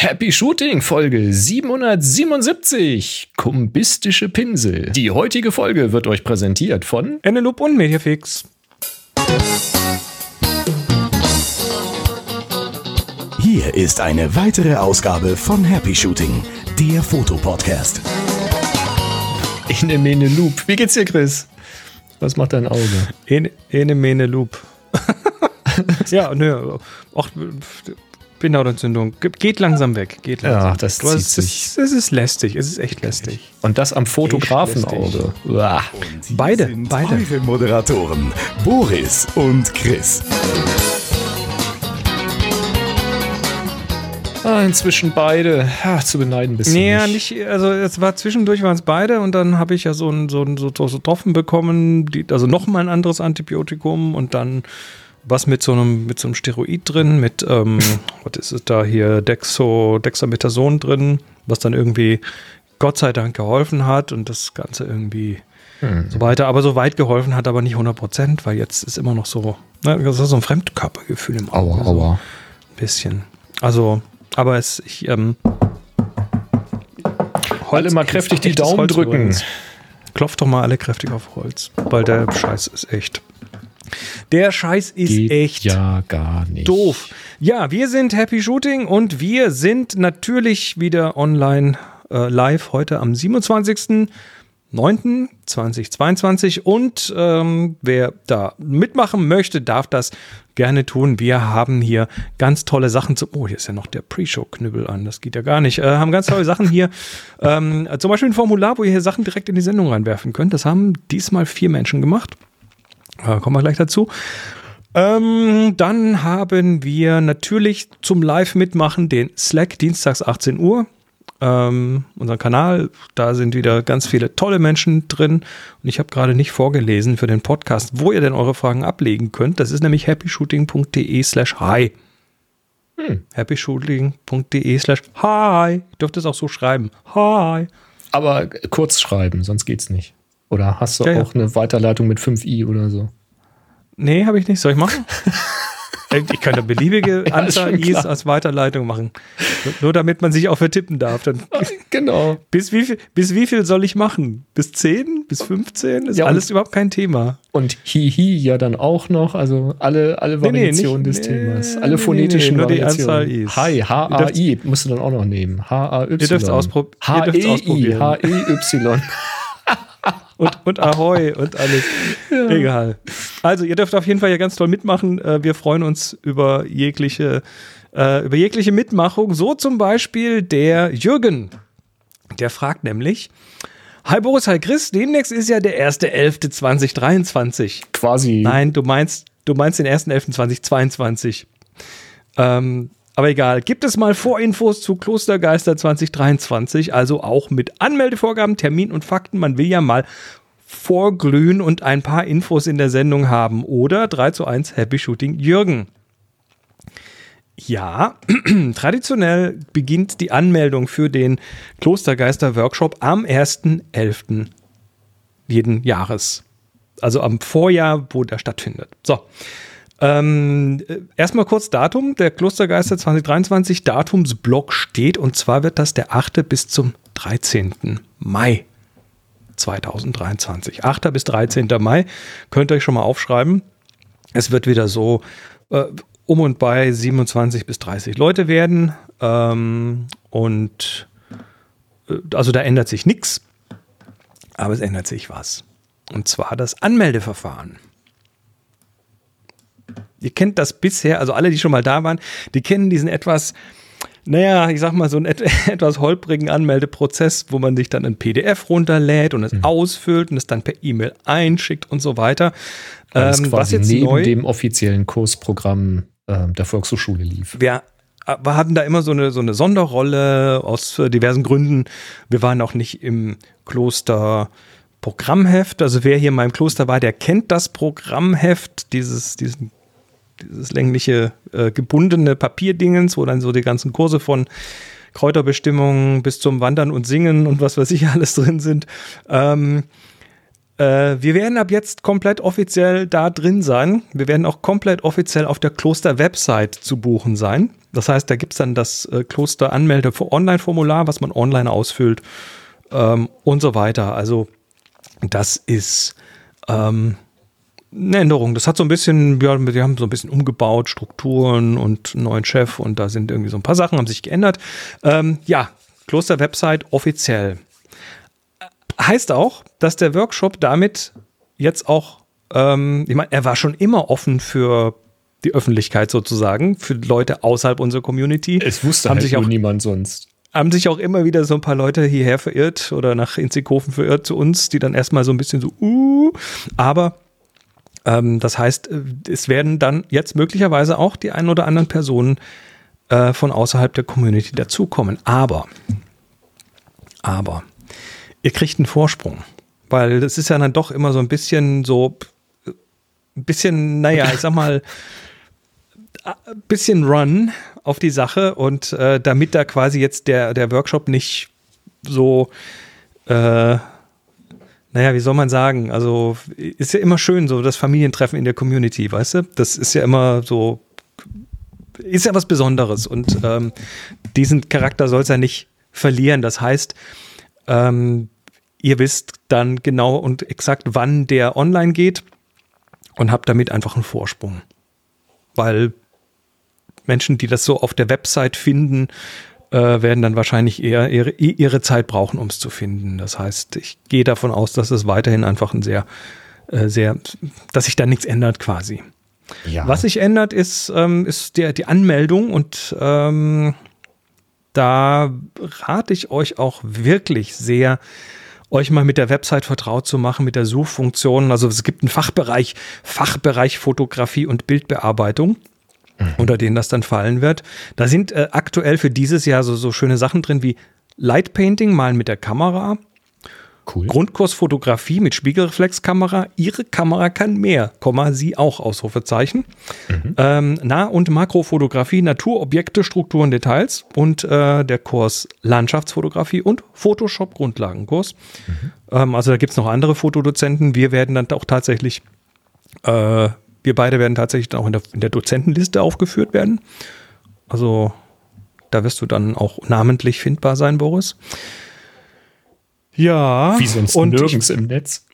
Happy Shooting Folge 777 Kumbistische Pinsel. Die heutige Folge wird euch präsentiert von Eneloop und Mediafix. Hier ist eine weitere Ausgabe von Happy Shooting, der Fotopodcast. Ene Mene Loop. Wie geht's dir, Chris? Was macht dein Auge? Ene, ene Mene Loop. ja, nö. Ach, Bindehautentzündung. Geht langsam weg. Geht langsam. Ja, das Du zieht hast- sich. Es, es ist lästig. Es ist echt lästig. Und das am Fotografenauge. Beide, beide. eure Moderatoren Boris und Chris. Ah, inzwischen beide. Ja, zu beneiden bist du Nee, ja, nicht. nicht, also es war zwischendurch waren es beide und dann habe ich ja so ein, so ein so, so Tropfen bekommen, die, also nochmal ein anderes Antibiotikum und dann was mit so einem, mit so einem Steroid drin, mit, ähm, was ist es da hier, Dexo, Dexamethason drin, was dann irgendwie Gott sei Dank geholfen hat und das Ganze irgendwie so weiter, aber so weit geholfen hat, aber nicht 100 Prozent, weil jetzt ist immer noch so, ne, das ist so ein Fremdkörpergefühl im Auge. Aua, so aua. Ein bisschen. Also, aber es, ich, ähm, Alle mal kräftig die Daumen Holz drücken. übrigens. Klopft doch mal alle kräftig auf Holz, weil der Scheiß ist echt. Der Scheiß ist Geht echt ja gar nicht. doof. Ja, wir sind Happy Shooting und wir sind natürlich wieder online äh, live heute am 27.09.2022 und ähm, wer da mitmachen möchte, darf das gerne tun. Wir haben hier ganz tolle Sachen zum. Oh, hier ist ja noch der Pre-Show-Knüppel an. Das geht ja gar nicht. Äh, haben ganz tolle Sachen hier. Ähm, zum Beispiel ein Formular, wo ihr hier Sachen direkt in die Sendung reinwerfen könnt. Das haben diesmal vier Menschen gemacht. Äh, kommen wir gleich dazu. Ähm, dann haben wir natürlich zum Live-Mitmachen den Slack dienstags 18 Uhr. Ähm, unseren Kanal, da sind wieder ganz viele tolle Menschen drin. Und ich habe gerade nicht vorgelesen für den Podcast, wo ihr denn eure Fragen ablegen könnt. Das ist nämlich happyshooting.de slash hi. happyshooting.de slash hi. Ihr dürft es auch so schreiben. Hi. Aber kurz schreiben, sonst geht's nicht. Oder hast du Ja, ja. auch eine Weiterleitung mit 5i oder so? Nee, habe ich nicht. Soll ich machen? Ich kann eine beliebige Ja, Anzahl I's als Weiterleitung machen. Nur- damit man sich auch vertippen darf. Dann, Genau. bis, wie viel, bis wie viel soll ich machen? Bis 10? Bis 15? Ist Ja, und- alles überhaupt kein Thema. Und Hihi ja dann auch noch, also alle, alle Nee, nee, Variationen nicht- des nee, Themas. nee, Alle nee, phonetischen nee, nur die Variationen. Anzahl Is. Hi, H-A-I musst du dann auch noch nehmen. H-A-Y. Ihr dürft's auspro- ihr dürft's H-E-I, ausprobieren. H-E-Y. Und, und Ahoi und alles. Egal. Also, ihr dürft auf jeden Fall ja ganz toll mitmachen. Äh, Wir freuen uns über jegliche, äh, über jegliche Mitmachung. So zum Beispiel der Jürgen. Der fragt nämlich: Hi Boris, hi Chris. Demnächst ist ja der 1.11.2023. Quasi. Nein, du meinst, du meinst den 1.11.2022. Ähm, aber egal. Gibt es mal Vorinfos zu Klostergeister 2023? Also auch mit Anmeldevorgaben, Termin und Fakten. Man will ja mal vorglühen und ein paar Infos in der Sendung haben. Oder 3 zu 1 Happy Shooting Jürgen. Ja, traditionell beginnt die Anmeldung für den Klostergeister-Workshop am 1.11. jeden Jahres. Also am Vorjahr, wo der stattfindet. So. Ähm, äh, erstmal kurz Datum. Der Klostergeister 2023 Datumsblock steht und zwar wird das der 8. bis zum 13. Mai 2023. 8. bis 13. Mai. Könnt ihr euch schon mal aufschreiben. Es wird wieder so äh, um und bei 27 bis 30 Leute werden. Ähm, und äh, also da ändert sich nichts. Aber es ändert sich was. Und zwar das Anmeldeverfahren. Ihr kennt das bisher, also alle, die schon mal da waren, die kennen diesen etwas, naja, ich sag mal, so einen et etwas holprigen Anmeldeprozess, wo man sich dann ein PDF runterlädt und es ausfüllt und es dann per E-Mail einschickt und so weiter. das Ähm, quasi was jetzt neben neu, dem offiziellen Kursprogramm ähm, der Volkshochschule lief. wir, äh, wir hatten da immer so eine, so eine Sonderrolle aus äh, diversen Gründen. Wir waren auch nicht im Kloster Programmheft. Also wer hier mal im Kloster war, der kennt das Programmheft, dieses, diesen, dieses längliche äh, gebundene Papierdingens, wo dann so die ganzen Kurse von Kräuterbestimmung bis zum Wandern und Singen und was weiß ich alles drin sind. Ähm, äh, wir werden ab jetzt komplett offiziell da drin sein. Wir werden auch komplett offiziell auf der Kloster-Website zu buchen sein. Das heißt, da gibt es dann das äh, Kloster-Anmelde-Online-Formular, was man online ausfüllt ähm, und so weiter. Also das ist ähm, eine Änderung. Das hat so ein bisschen, ja, wir haben so ein bisschen umgebaut, Strukturen und einen neuen Chef und da sind irgendwie so ein paar Sachen, haben sich geändert. Ähm, ja, Kloster-Website offiziell. Heißt auch, dass der Workshop damit jetzt auch, ähm, ich meine, er war schon immer offen für die Öffentlichkeit sozusagen, für Leute außerhalb unserer Community. Es wusste haben halt sich auch niemand sonst. haben sich auch immer wieder so ein paar Leute hierher verirrt oder nach Inzighofen verirrt zu uns, die dann erstmal so ein bisschen so, uh, aber das heißt, äh, es werden dann jetzt möglicherweise auch die ein oder anderen Personen äh, von außerhalb der Community dazukommen. Aber, aber, ihr kriegt einen Vorsprung, weil das ist ja dann doch immer so ein bisschen so, ein bisschen, naja, ich sag mal, ein bisschen Run auf die Sache und äh, damit da quasi jetzt der, der Workshop nicht so, äh, naja, wie soll man sagen, also ist ja immer schön, so das Familientreffen in der Community, weißt du? Das ist ja immer so, ist ja was Besonderes und ähm, diesen Charakter soll es ja nicht verlieren. Das heißt, ähm, ihr wisst dann genau und exakt, wann der online geht und habt damit einfach einen Vorsprung. Weil Menschen, die das so auf der Website finden, äh, werden dann wahrscheinlich eher ihre, ihre Zeit brauchen, um es zu finden. Das heißt, ich gehe davon aus, dass es weiterhin einfach ein sehr, äh, sehr, dass sich da nichts ändert quasi. Ja. Was sich ändert, ist, ähm, ist der, die Anmeldung und ähm, da rate ich euch auch wirklich sehr, euch mal mit der Website vertraut zu machen, mit der Suchfunktion. Also es gibt einen Fachbereich, Fachbereich Fotografie und Bildbearbeitung unter denen das dann fallen wird. Da sind äh, aktuell für dieses Jahr so, so schöne Sachen drin wie Light Painting, malen mit der Kamera, cool. Grundkurs Fotografie mit Spiegelreflexkamera. Ihre Kamera kann mehr, Komma, sie auch, Ausrufezeichen. Ähm, Nah- und Makrofotografie, Naturobjekte, Strukturen, Details und äh, der Kurs Landschaftsfotografie und Photoshop Grundlagenkurs. Ähm, also da gibt es noch andere Fotodozenten. Wir werden dann auch tatsächlich, äh, wir beide werden tatsächlich dann auch in der, in der Dozentenliste aufgeführt werden. Also da wirst du dann auch namentlich findbar sein, Boris. Ja. Wie sonst und ich- nirgends im Netz.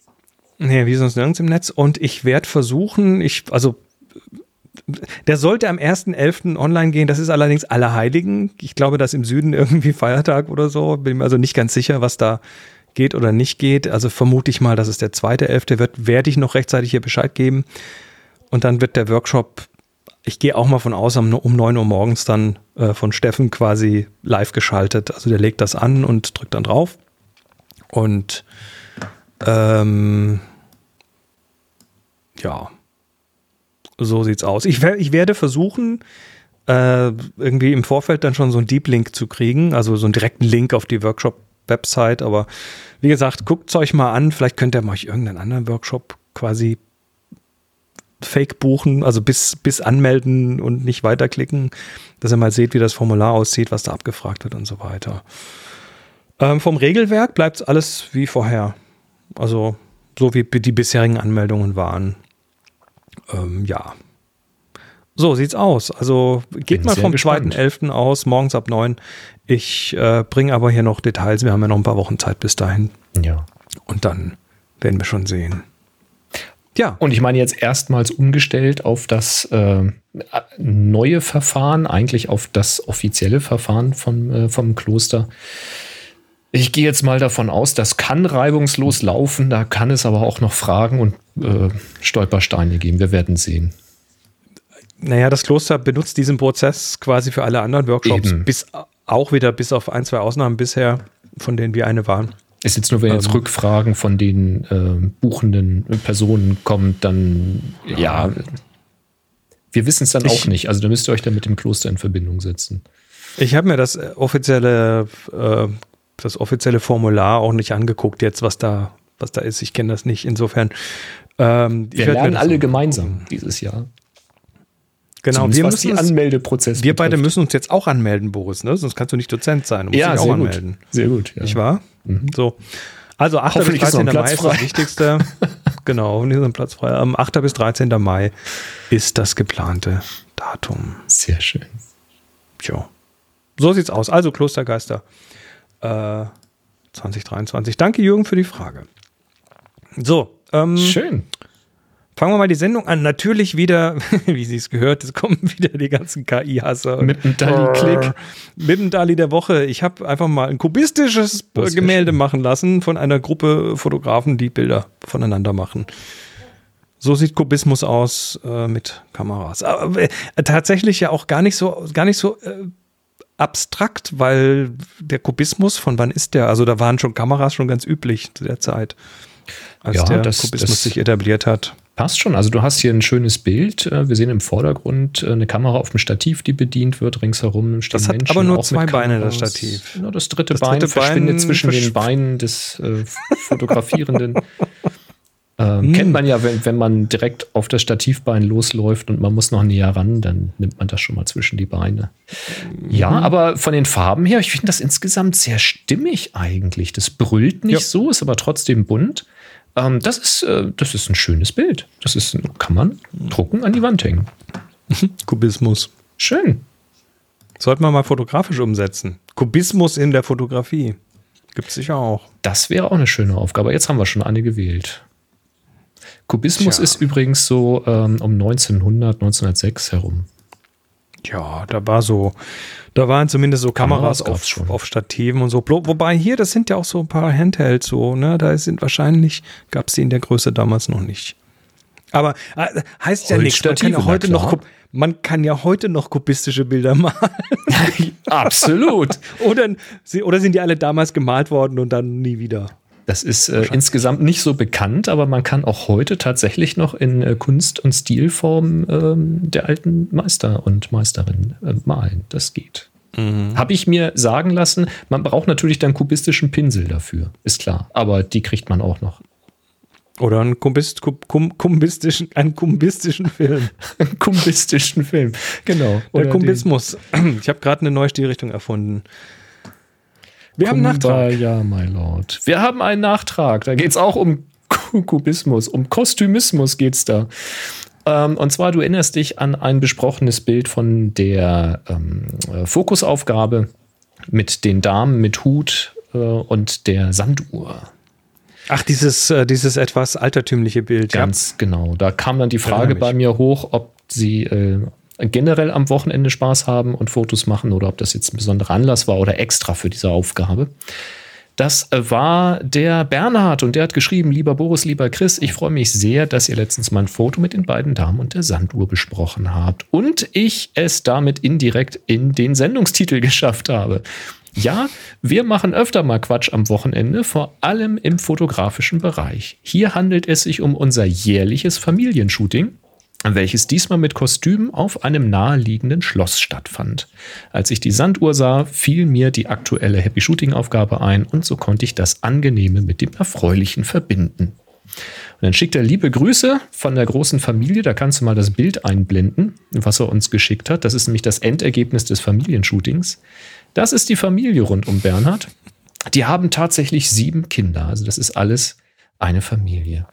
Nee, wie sonst nirgends im Netz. Und ich werde versuchen, ich, also, der sollte am 1.11. online gehen. Das ist allerdings Allerheiligen. Ich glaube, dass im Süden irgendwie Feiertag oder so. Bin mir also nicht ganz sicher, was da geht oder nicht geht. Also vermute ich mal, dass es der 2.11. wird. Werde ich noch rechtzeitig hier Bescheid geben. Und dann wird der Workshop, ich gehe auch mal von aus, um um 9 Uhr morgens dann äh, von Steffen quasi live geschaltet. Also der legt das an und drückt dann drauf. Und ähm, ja, so sieht's aus. Ich, ich werde versuchen, äh, irgendwie im Vorfeld dann schon so einen Deep Link zu kriegen, also so einen direkten Link auf die Workshop-Website. Aber wie gesagt, guckt's euch mal an. Vielleicht könnt ihr mal euch irgendeinen anderen Workshop quasi fake buchen, also bis, bis anmelden und nicht weiterklicken, dass ihr mal seht, wie das Formular aussieht, was da abgefragt wird und so weiter. Ähm, vom Regelwerk bleibt alles wie vorher. Also so wie die bisherigen Anmeldungen waren. Ähm, ja. So sieht's aus. Also geht Bin mal vom gespannt. 2.11. aus, morgens ab 9. Ich äh, bringe aber hier noch Details. Wir haben ja noch ein paar Wochen Zeit bis dahin. Ja. Und dann werden wir schon sehen. Ja, Und ich meine jetzt erstmals umgestellt auf das äh, neue Verfahren, eigentlich auf das offizielle Verfahren vom, äh, vom Kloster. Ich gehe jetzt mal davon aus, das kann reibungslos laufen, da kann es aber auch noch Fragen und äh, Stolpersteine geben. Wir werden sehen. Naja, das Kloster benutzt diesen Prozess quasi für alle anderen Workshops, Eben. bis auch wieder bis auf ein, zwei Ausnahmen bisher, von denen wir eine waren. Ist jetzt nur, wenn jetzt Ähm. Rückfragen von den äh, buchenden Personen kommen, dann ja, wir wissen es dann Ich- auch nicht. Also da müsst ihr euch dann mit dem Kloster in Verbindung setzen. Ich habe mir das äh, offizielle, äh, das offizielle Formular auch nicht angeguckt jetzt, was da, was da ist. Ich kenne das nicht. Insofern. Ähm, Wir lernen alle gemeinsam dieses Jahr. Genau, Zumindest wir müssen die uns, Anmeldeprozess wir beide betrifft. müssen uns jetzt auch anmelden, Boris, ne? Sonst kannst du nicht Dozent sein. Du musst ja, dich auch sehr anmelden. gut. Sehr gut. Ja. Nicht wahr? So. Also 8. bis Hoffentlich ist noch 13. ein Mai ist das. Wichtigste. genau, hoffentlich ist ein Platz frei. Am 8. bis 13. Mai ist das geplante Datum. Sehr schön. Tja. So sieht's aus. Also Klostergeister äh, 2023. Danke, Jürgen, für die Frage. So. Ähm, Schön. Fangen wir mal die Sendung an. Natürlich wieder, wie Sie es gehört, es kommen wieder die ganzen KI-Hasser. Mit einem Dali-Klick. Mit dem Dali der Woche. Ich habe einfach mal ein kubistisches Das Gemälde machen lassen von einer Gruppe Fotografen, die Bilder voneinander machen. So sieht Kubismus aus äh, mit Kameras. Aber äh, tatsächlich ja auch gar nicht so, gar nicht so äh, abstrakt, weil der Kubismus, von wann ist der? Also da waren schon Kameras schon ganz üblich zu der Zeit, als Ja, der das- Kubismus das- sich etabliert hat. Passt schon. Also du hast hier ein schönes Bild. Äh, Wir sehen im Vordergrund äh, eine Kamera auf dem Stativ, die bedient wird. Ringsherum stehen Das hat Menschen. aber nur zwei Beine, das. Stativ. Nur das dritte Das Bein dritte verschwindet Bein zwischen versch- den Beinen des äh, Fotografierenden. Hm. Ähm, Kennt man ja, wenn, wenn man direkt auf das Stativbein losläuft und man muss noch näher ran, dann nimmt man das schon mal zwischen die Beine. Ja, Mhm. aber von den Farben her, ich finde das insgesamt sehr stimmig eigentlich. Das brüllt nicht Ja. so, ist aber trotzdem bunt. Ähm, das, ist, äh, das ist ein schönes Bild. Das ist, kann man drucken an die Wand hängen. Kubismus. Schön. Sollten wir mal fotografisch umsetzen. Kubismus in der Fotografie. Gibt es sicher auch. Das wäre auch eine schöne Aufgabe. Jetzt haben wir schon eine gewählt. Kubismus Tja. ist übrigens so ähm, um 1900, 1906 herum. Ja, da war so, da waren zumindest so Kameras, auf, auf Stativen und so. Wobei hier, das sind ja auch so ein paar Handhelds so, ne? Da sind wahrscheinlich, gab es die in der Größe damals noch nicht. Aber äh, heißt ja nichts. Man kann ja heute noch, man kann ja heute noch kubistische Bilder malen. Absolut. oder, oder sind die alle damals gemalt worden und dann nie wieder? Das ist äh, insgesamt nicht so bekannt, aber man kann auch heute tatsächlich noch in äh, Kunst- und Stilform ähm, der alten Meister und Meisterinnen äh, malen. Das geht. Habe ich mir sagen lassen, man braucht natürlich dann kubistischen Pinsel dafür, ist klar. Aber die kriegt man auch noch. Oder einen kumbist, kum, kumbistischen, einen kumbistischen Film. Einen kubistischen Film. Genau. Der Oder Kumbismus. Ich habe gerade eine neue Stilrichtung erfunden. Wir haben einen Nachtrag. Ja, my lord. Wir haben einen Nachtrag. Da geht es auch um Ku- Kubismus, um Kostümismus geht es da. Ähm, und zwar, du erinnerst dich an ein besprochenes Bild von der ähm, äh, Fokusaufgabe mit den Damen mit Hut äh, und der Sanduhr. Ach, dieses, äh, dieses etwas altertümliche Bild. Ganz genau. Da kam dann die Frage bei mir hoch, ob sie äh, generell am Wochenende Spaß haben und Fotos machen oder ob das jetzt ein besonderer Anlass war oder extra für diese Aufgabe. Das äh, war der Bernhard und der hat geschrieben, lieber Boris, lieber Chris, ich freue mich sehr, dass ihr letztens mein Foto mit den beiden Damen und der Sanduhr besprochen habt und ich es damit indirekt in den Sendungstitel geschafft habe. Ja, wir machen öfter mal Quatsch am Wochenende, vor allem im fotografischen Bereich. Hier handelt es sich um unser jährliches Familienshooting, welches diesmal mit Kostümen auf einem naheliegenden Schloss stattfand. Als ich die Sanduhr sah, fiel mir die aktuelle Happy Shooting Aufgabe ein und so konnte ich das Angenehme mit dem Erfreulichen verbinden. Und dann schickt er liebe Grüße von der großen Familie. Da kannst du mal das Bild einblenden, was er uns geschickt hat. Das ist nämlich das Endergebnis des Familienshootings. Das ist die Familie rund um Bernhard. Die haben tatsächlich sieben Kinder. Also das ist alles eine Familie.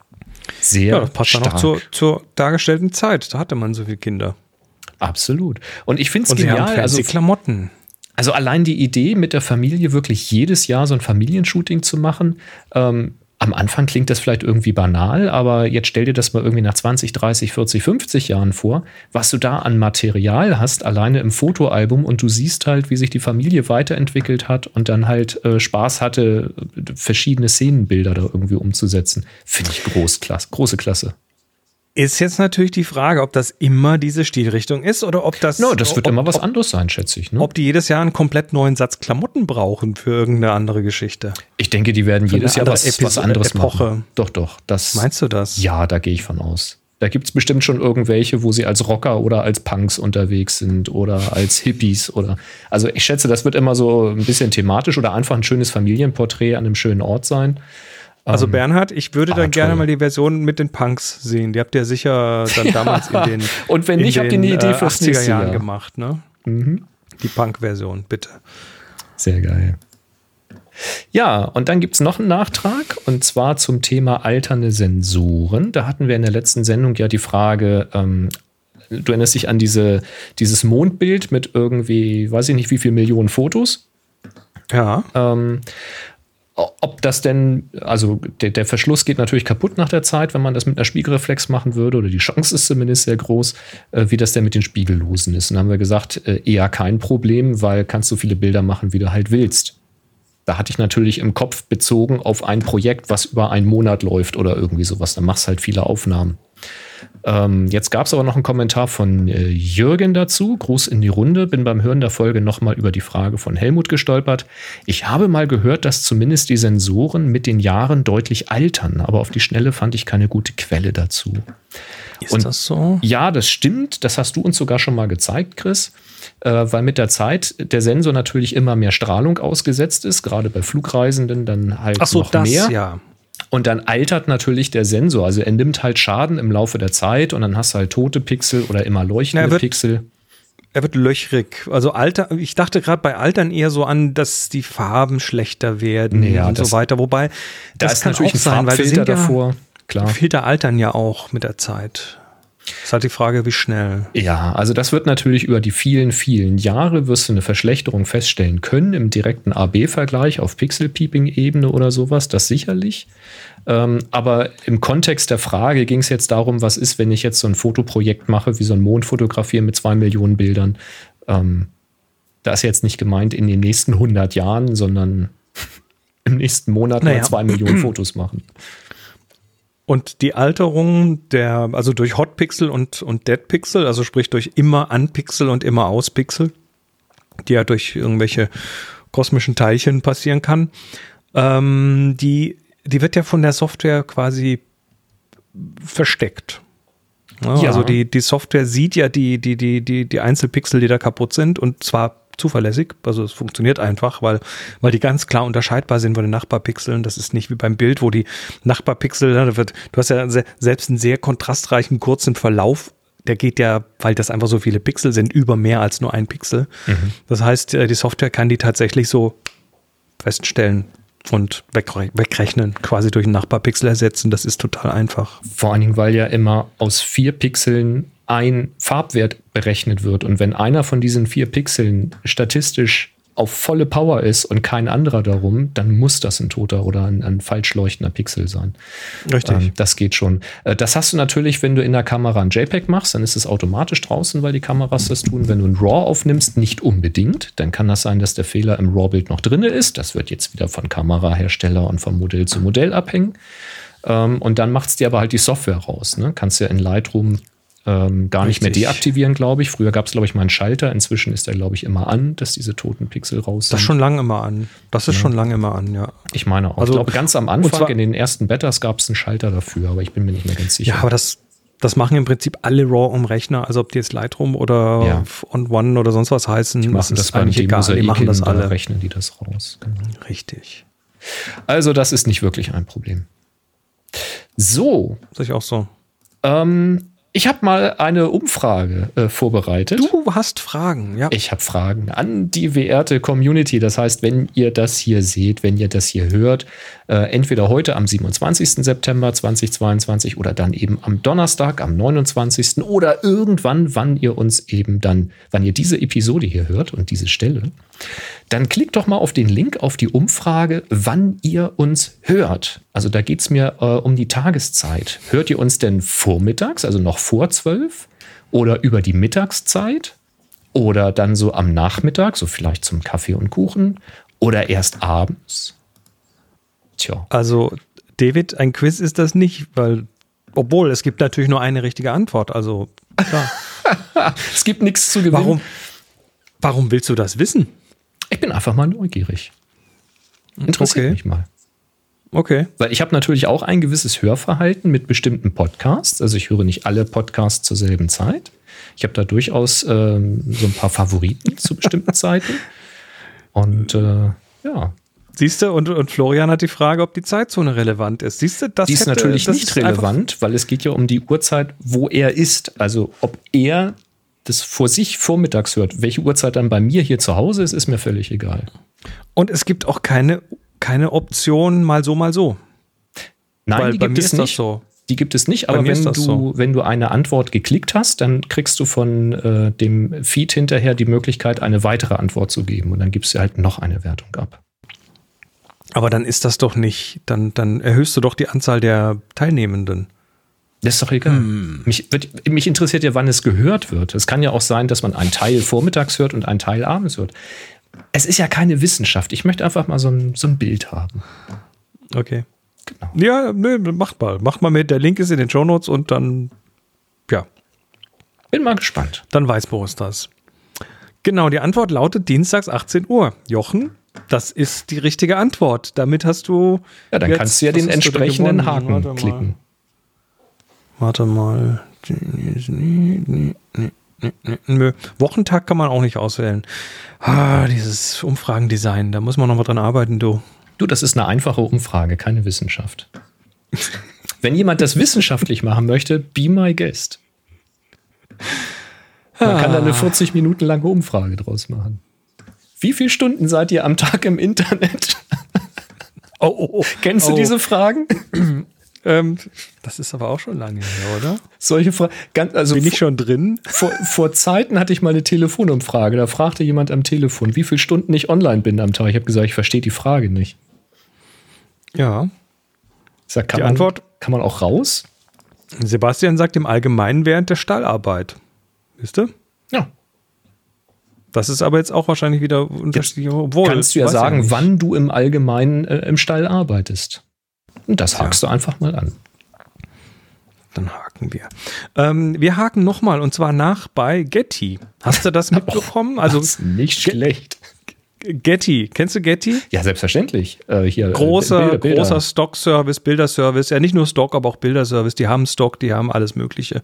Sehr Ja, das passt dann stark. auch zur, zur dargestellten Zeit. Da hatte man so viele Kinder. Absolut. Und ich finde es genial. Also, Klamotten. also allein die Idee, mit der Familie wirklich jedes Jahr so ein Familienshooting zu machen. Ähm, am Anfang klingt das vielleicht irgendwie banal, aber jetzt stell dir das mal irgendwie nach 20, 30, 40, 50 Jahren vor, was du da an Material hast, alleine im Fotoalbum und du siehst halt, wie sich die Familie weiterentwickelt hat und dann halt äh, Spaß hatte, verschiedene Szenenbilder da irgendwie umzusetzen. Finde ich groß, klasse, große Klasse. Ist jetzt natürlich die Frage, ob das immer diese Stilrichtung ist oder ob das. No, das wird ob, immer was ob, anderes sein, schätze ich. Ne? ob die jedes Jahr einen komplett neuen Satz Klamotten brauchen für irgendeine andere Geschichte. Ich denke, die werden Für jedes Jahr was, was Episode- anderes Epoche. machen. Doch, doch. Das, Meinst du das? Ja, da gehe ich von aus. Da gibt es bestimmt schon irgendwelche, wo sie als Rocker oder als Punks unterwegs sind oder als Hippies oder. Also ich schätze, das wird immer so ein bisschen thematisch oder einfach ein schönes Familienporträt an einem schönen Ort sein. Also Ähm, Bernhard, ich würde dann gerne toll. mal die Version mit den Punks sehen. Die habt ihr sicher dann damals in den Und wenn nicht, habt ihr eine Idee äh, fürs 80er nächste Jahren Jahr. gemacht, ne? Mhm. Die Punk-Version, bitte. Sehr geil. Ja, und dann gibt es noch einen Nachtrag und zwar zum Thema alternde Sensoren. Da hatten wir in der letzten Sendung ja die Frage, ähm, du erinnerst dich an diese, dieses Mondbild mit irgendwie, weiß ich nicht, wie viel Millionen Fotos. Ja. Ähm, ob das denn, also der, der, Verschluss geht natürlich kaputt nach der Zeit, wenn man das mit einer Spiegelreflex machen würde, oder die Chance ist zumindest sehr groß, äh, wie das denn mit den Spiegellosen ist. Und dann haben wir gesagt, äh, eher kein Problem, weil kannst so viele Bilder machen, wie du halt willst. Da hatte ich natürlich im Kopf bezogen auf ein Projekt, was über einen Monat läuft oder irgendwie sowas. Da machst halt viele Aufnahmen. Ähm, jetzt gab es aber noch einen Kommentar von äh, Jürgen dazu. Gruß in die Runde. Bin beim Hören der Folge nochmal über die Frage von Helmut gestolpert. Ich habe mal gehört, dass zumindest die Sensoren mit den Jahren deutlich altern, aber auf die Schnelle fand ich keine gute Quelle dazu. Ist Und das so? Ja, das stimmt. Das hast du uns sogar schon mal gezeigt, Chris. Äh, weil mit der Zeit der Sensor natürlich immer mehr Strahlung ausgesetzt ist, gerade bei Flugreisenden dann halt Ach so, noch das, mehr. Ja. Und dann altert natürlich der Sensor. Also er nimmt halt Schaden im Laufe der Zeit und dann hast du halt tote Pixel oder immer leuchtende wird, Pixel. Er wird löchrig. Also Alter, ich dachte gerade bei Altern eher so an, dass die Farben schlechter werden ja, und das, so weiter. Wobei da das ist kann natürlich auch sein, weil Filter davor. Ja, klar. Filter altern ja auch mit der Zeit. Ist halt die Frage, wie schnell. Ja, also das wird natürlich über die vielen, vielen Jahre wirst du eine Verschlechterung feststellen können im direkten AB-Vergleich auf Pixel-Peeping-Ebene oder sowas, das sicherlich. Ähm, aber im Kontext der Frage ging es jetzt darum, was ist, wenn ich jetzt so ein Fotoprojekt mache, wie so ein Mond fotografieren mit zwei Millionen Bildern. Ähm, da ist jetzt nicht gemeint in den nächsten 100 Jahren, sondern im nächsten Monat naja. mal zwei Millionen Fotos machen. Und die Alterung der, also durch Hotpixel und, und Deadpixel, also sprich durch immer Anpixel und immer Auspixel, die ja durch irgendwelche kosmischen Teilchen passieren kann, ähm, die die wird ja von der Software quasi versteckt. Ja, ja. Also die, die Software sieht ja die, die, die, die, die Einzelpixel, die da kaputt sind und zwar zuverlässig. Also es funktioniert einfach, weil, weil die ganz klar unterscheidbar sind von den Nachbarpixeln. Das ist nicht wie beim Bild, wo die Nachbarpixel, da wird, du hast ja selbst einen sehr kontrastreichen kurzen Verlauf der geht ja, weil das einfach so viele Pixel sind, über mehr als nur ein Pixel. Mhm. Das heißt, äh, die Software kann die tatsächlich so feststellen, und wegrechnen, quasi durch einen Nachbarpixel ersetzen. Das ist total einfach. Vor allen Dingen, weil ja immer aus vier Pixeln ein Farbwert berechnet wird. Und wenn einer von diesen vier Pixeln statistisch auf volle Power ist und kein anderer darum, dann muss das ein toter oder ein, ein falsch leuchtender Pixel sein. Richtig. Ähm, das geht schon. Äh, das hast du natürlich, wenn du in der Kamera ein JPEG machst, dann ist es automatisch draußen, weil die Kameras das tun. Wenn du ein RAW aufnimmst, nicht unbedingt. Dann kann das sein, dass der Fehler im RAW-Bild noch drin ist. Das wird jetzt wieder von Kamerahersteller und vom Modell zu Modell abhängen. Ähm, und dann macht es dir aber halt die Software raus. Ne? Kannst ja in Lightroom ähm, gar Richtig. nicht mehr deaktivieren, glaube ich. Früher gab es, glaube ich, mal einen Schalter. Inzwischen ist er, glaube ich, immer an, dass diese toten Pixel raus sind. Das ist schon lange immer an. Das ist ja. schon lange immer an, ja. Ich meine auch. Also, ich glaube, ganz am Anfang, in den ersten Betas, gab es einen Schalter dafür, aber ich bin mir nicht mehr ganz sicher. Ja, aber das, das machen im Prinzip alle RAW um Rechner, also ob die jetzt Lightroom oder ja. On One oder sonst was heißen. Die machen das, das eigentlich egal. Die machen das alle. Rechnen die das raus. Genau. Richtig. Also das ist nicht wirklich ein Problem. So. Sehe ich auch so. Ähm, ich habe mal eine Umfrage äh, vorbereitet. Du hast Fragen, ja. Ich habe Fragen an die verehrte Community. Das heißt, wenn ihr das hier seht, wenn ihr das hier hört, äh, entweder heute am 27. September 2022 oder dann eben am Donnerstag, am 29. oder irgendwann, wann ihr uns eben dann, wann ihr diese Episode hier hört und diese Stelle, dann klickt doch mal auf den Link auf die Umfrage, wann ihr uns hört. Also da geht es mir äh, um die Tageszeit. Hört ihr uns denn vormittags, also noch vor zwölf? Oder über die Mittagszeit? Oder dann so am Nachmittag, so vielleicht zum Kaffee und Kuchen? Oder erst abends? Tja. Also, David, ein Quiz ist das nicht, weil, obwohl es gibt natürlich nur eine richtige Antwort. Also, klar. es gibt nichts zu gewinnen. Warum, warum willst du das wissen? Ich bin einfach mal neugierig. Interessiert okay. mich mal. Okay. Weil ich habe natürlich auch ein gewisses Hörverhalten mit bestimmten Podcasts. Also ich höre nicht alle Podcasts zur selben Zeit. Ich habe da durchaus ähm, so ein paar Favoriten zu bestimmten Zeiten. Und äh, ja. Siehst du, und, und Florian hat die Frage, ob die Zeitzone relevant ist. Siehst du, das die ist hätte, natürlich nicht ist relevant, weil es geht ja um die Uhrzeit, wo er ist. Also ob er das vor sich vormittags hört. Welche Uhrzeit dann bei mir hier zu Hause ist, ist mir völlig egal. Und es gibt auch keine, keine Option mal so, mal so. Nein, Weil die gibt es nicht. So. Die gibt es nicht, aber wenn du, so. wenn du eine Antwort geklickt hast, dann kriegst du von äh, dem Feed hinterher die Möglichkeit, eine weitere Antwort zu geben. Und dann gibst du halt noch eine Wertung ab. Aber dann ist das doch nicht, dann, dann erhöhst du doch die Anzahl der Teilnehmenden. Das ist doch egal. Mich, wird, mich interessiert ja, wann es gehört wird. Es kann ja auch sein, dass man einen Teil vormittags hört und einen Teil abends hört. Es ist ja keine Wissenschaft. Ich möchte einfach mal so ein, so ein Bild haben. Okay. Genau. Ja, nö, macht mal. Macht mal mit. Der Link ist in den Shownotes und dann, ja, Bin mal gespannt. dann weiß Boris das. Genau, die Antwort lautet dienstags 18 Uhr. Jochen, das ist die richtige Antwort. Damit hast du. Ja, dann jetzt- kannst du ja den entsprechenden? Haken klicken. Warte mal. Nö. Wochentag kann man auch nicht auswählen. Ah, dieses Umfragendesign, da muss man noch mal dran arbeiten, du. Du, das ist eine einfache Umfrage, keine Wissenschaft. Wenn jemand das wissenschaftlich machen möchte, be my guest. Man kann da eine 40 Minuten lange Umfrage draus machen. Wie viele Stunden seid ihr am Tag im Internet? Oh, oh, oh. Kennst du Oh. diese Fragen? Ähm, das ist aber auch schon lange her, oder? Solche Fragen. Also Bin ich schon drin? vor, vor Zeiten hatte ich mal eine Telefonumfrage. Da fragte jemand am Telefon, wie viele Stunden ich online bin am Tag. Ich habe gesagt, ich verstehe die Frage nicht. Ja. Sag, kann, Die man, Antwort? kann man auch raus? Sebastian sagt im Allgemeinen während der Stallarbeit. Wisst ihr? Ja. Das ist aber jetzt auch wahrscheinlich wieder unterschiedlich. Obwohl, kannst du ja sagen, nicht. wann du im Allgemeinen äh, im Stall arbeitest. Und das hakst du einfach mal an. Dann haken wir. Ähm, wir haken nochmal und zwar nach bei Getty. Hast du das mitbekommen? Also Das ist nicht schlecht. Getty, kennst du Getty? Ja, selbstverständlich. Äh, hier, äh, Großer, Bilder, Bilder. großer Stock-Service, Bilderservice. Ja, nicht nur Stock, aber auch Bilderservice. Die haben Stock, die haben alles Mögliche.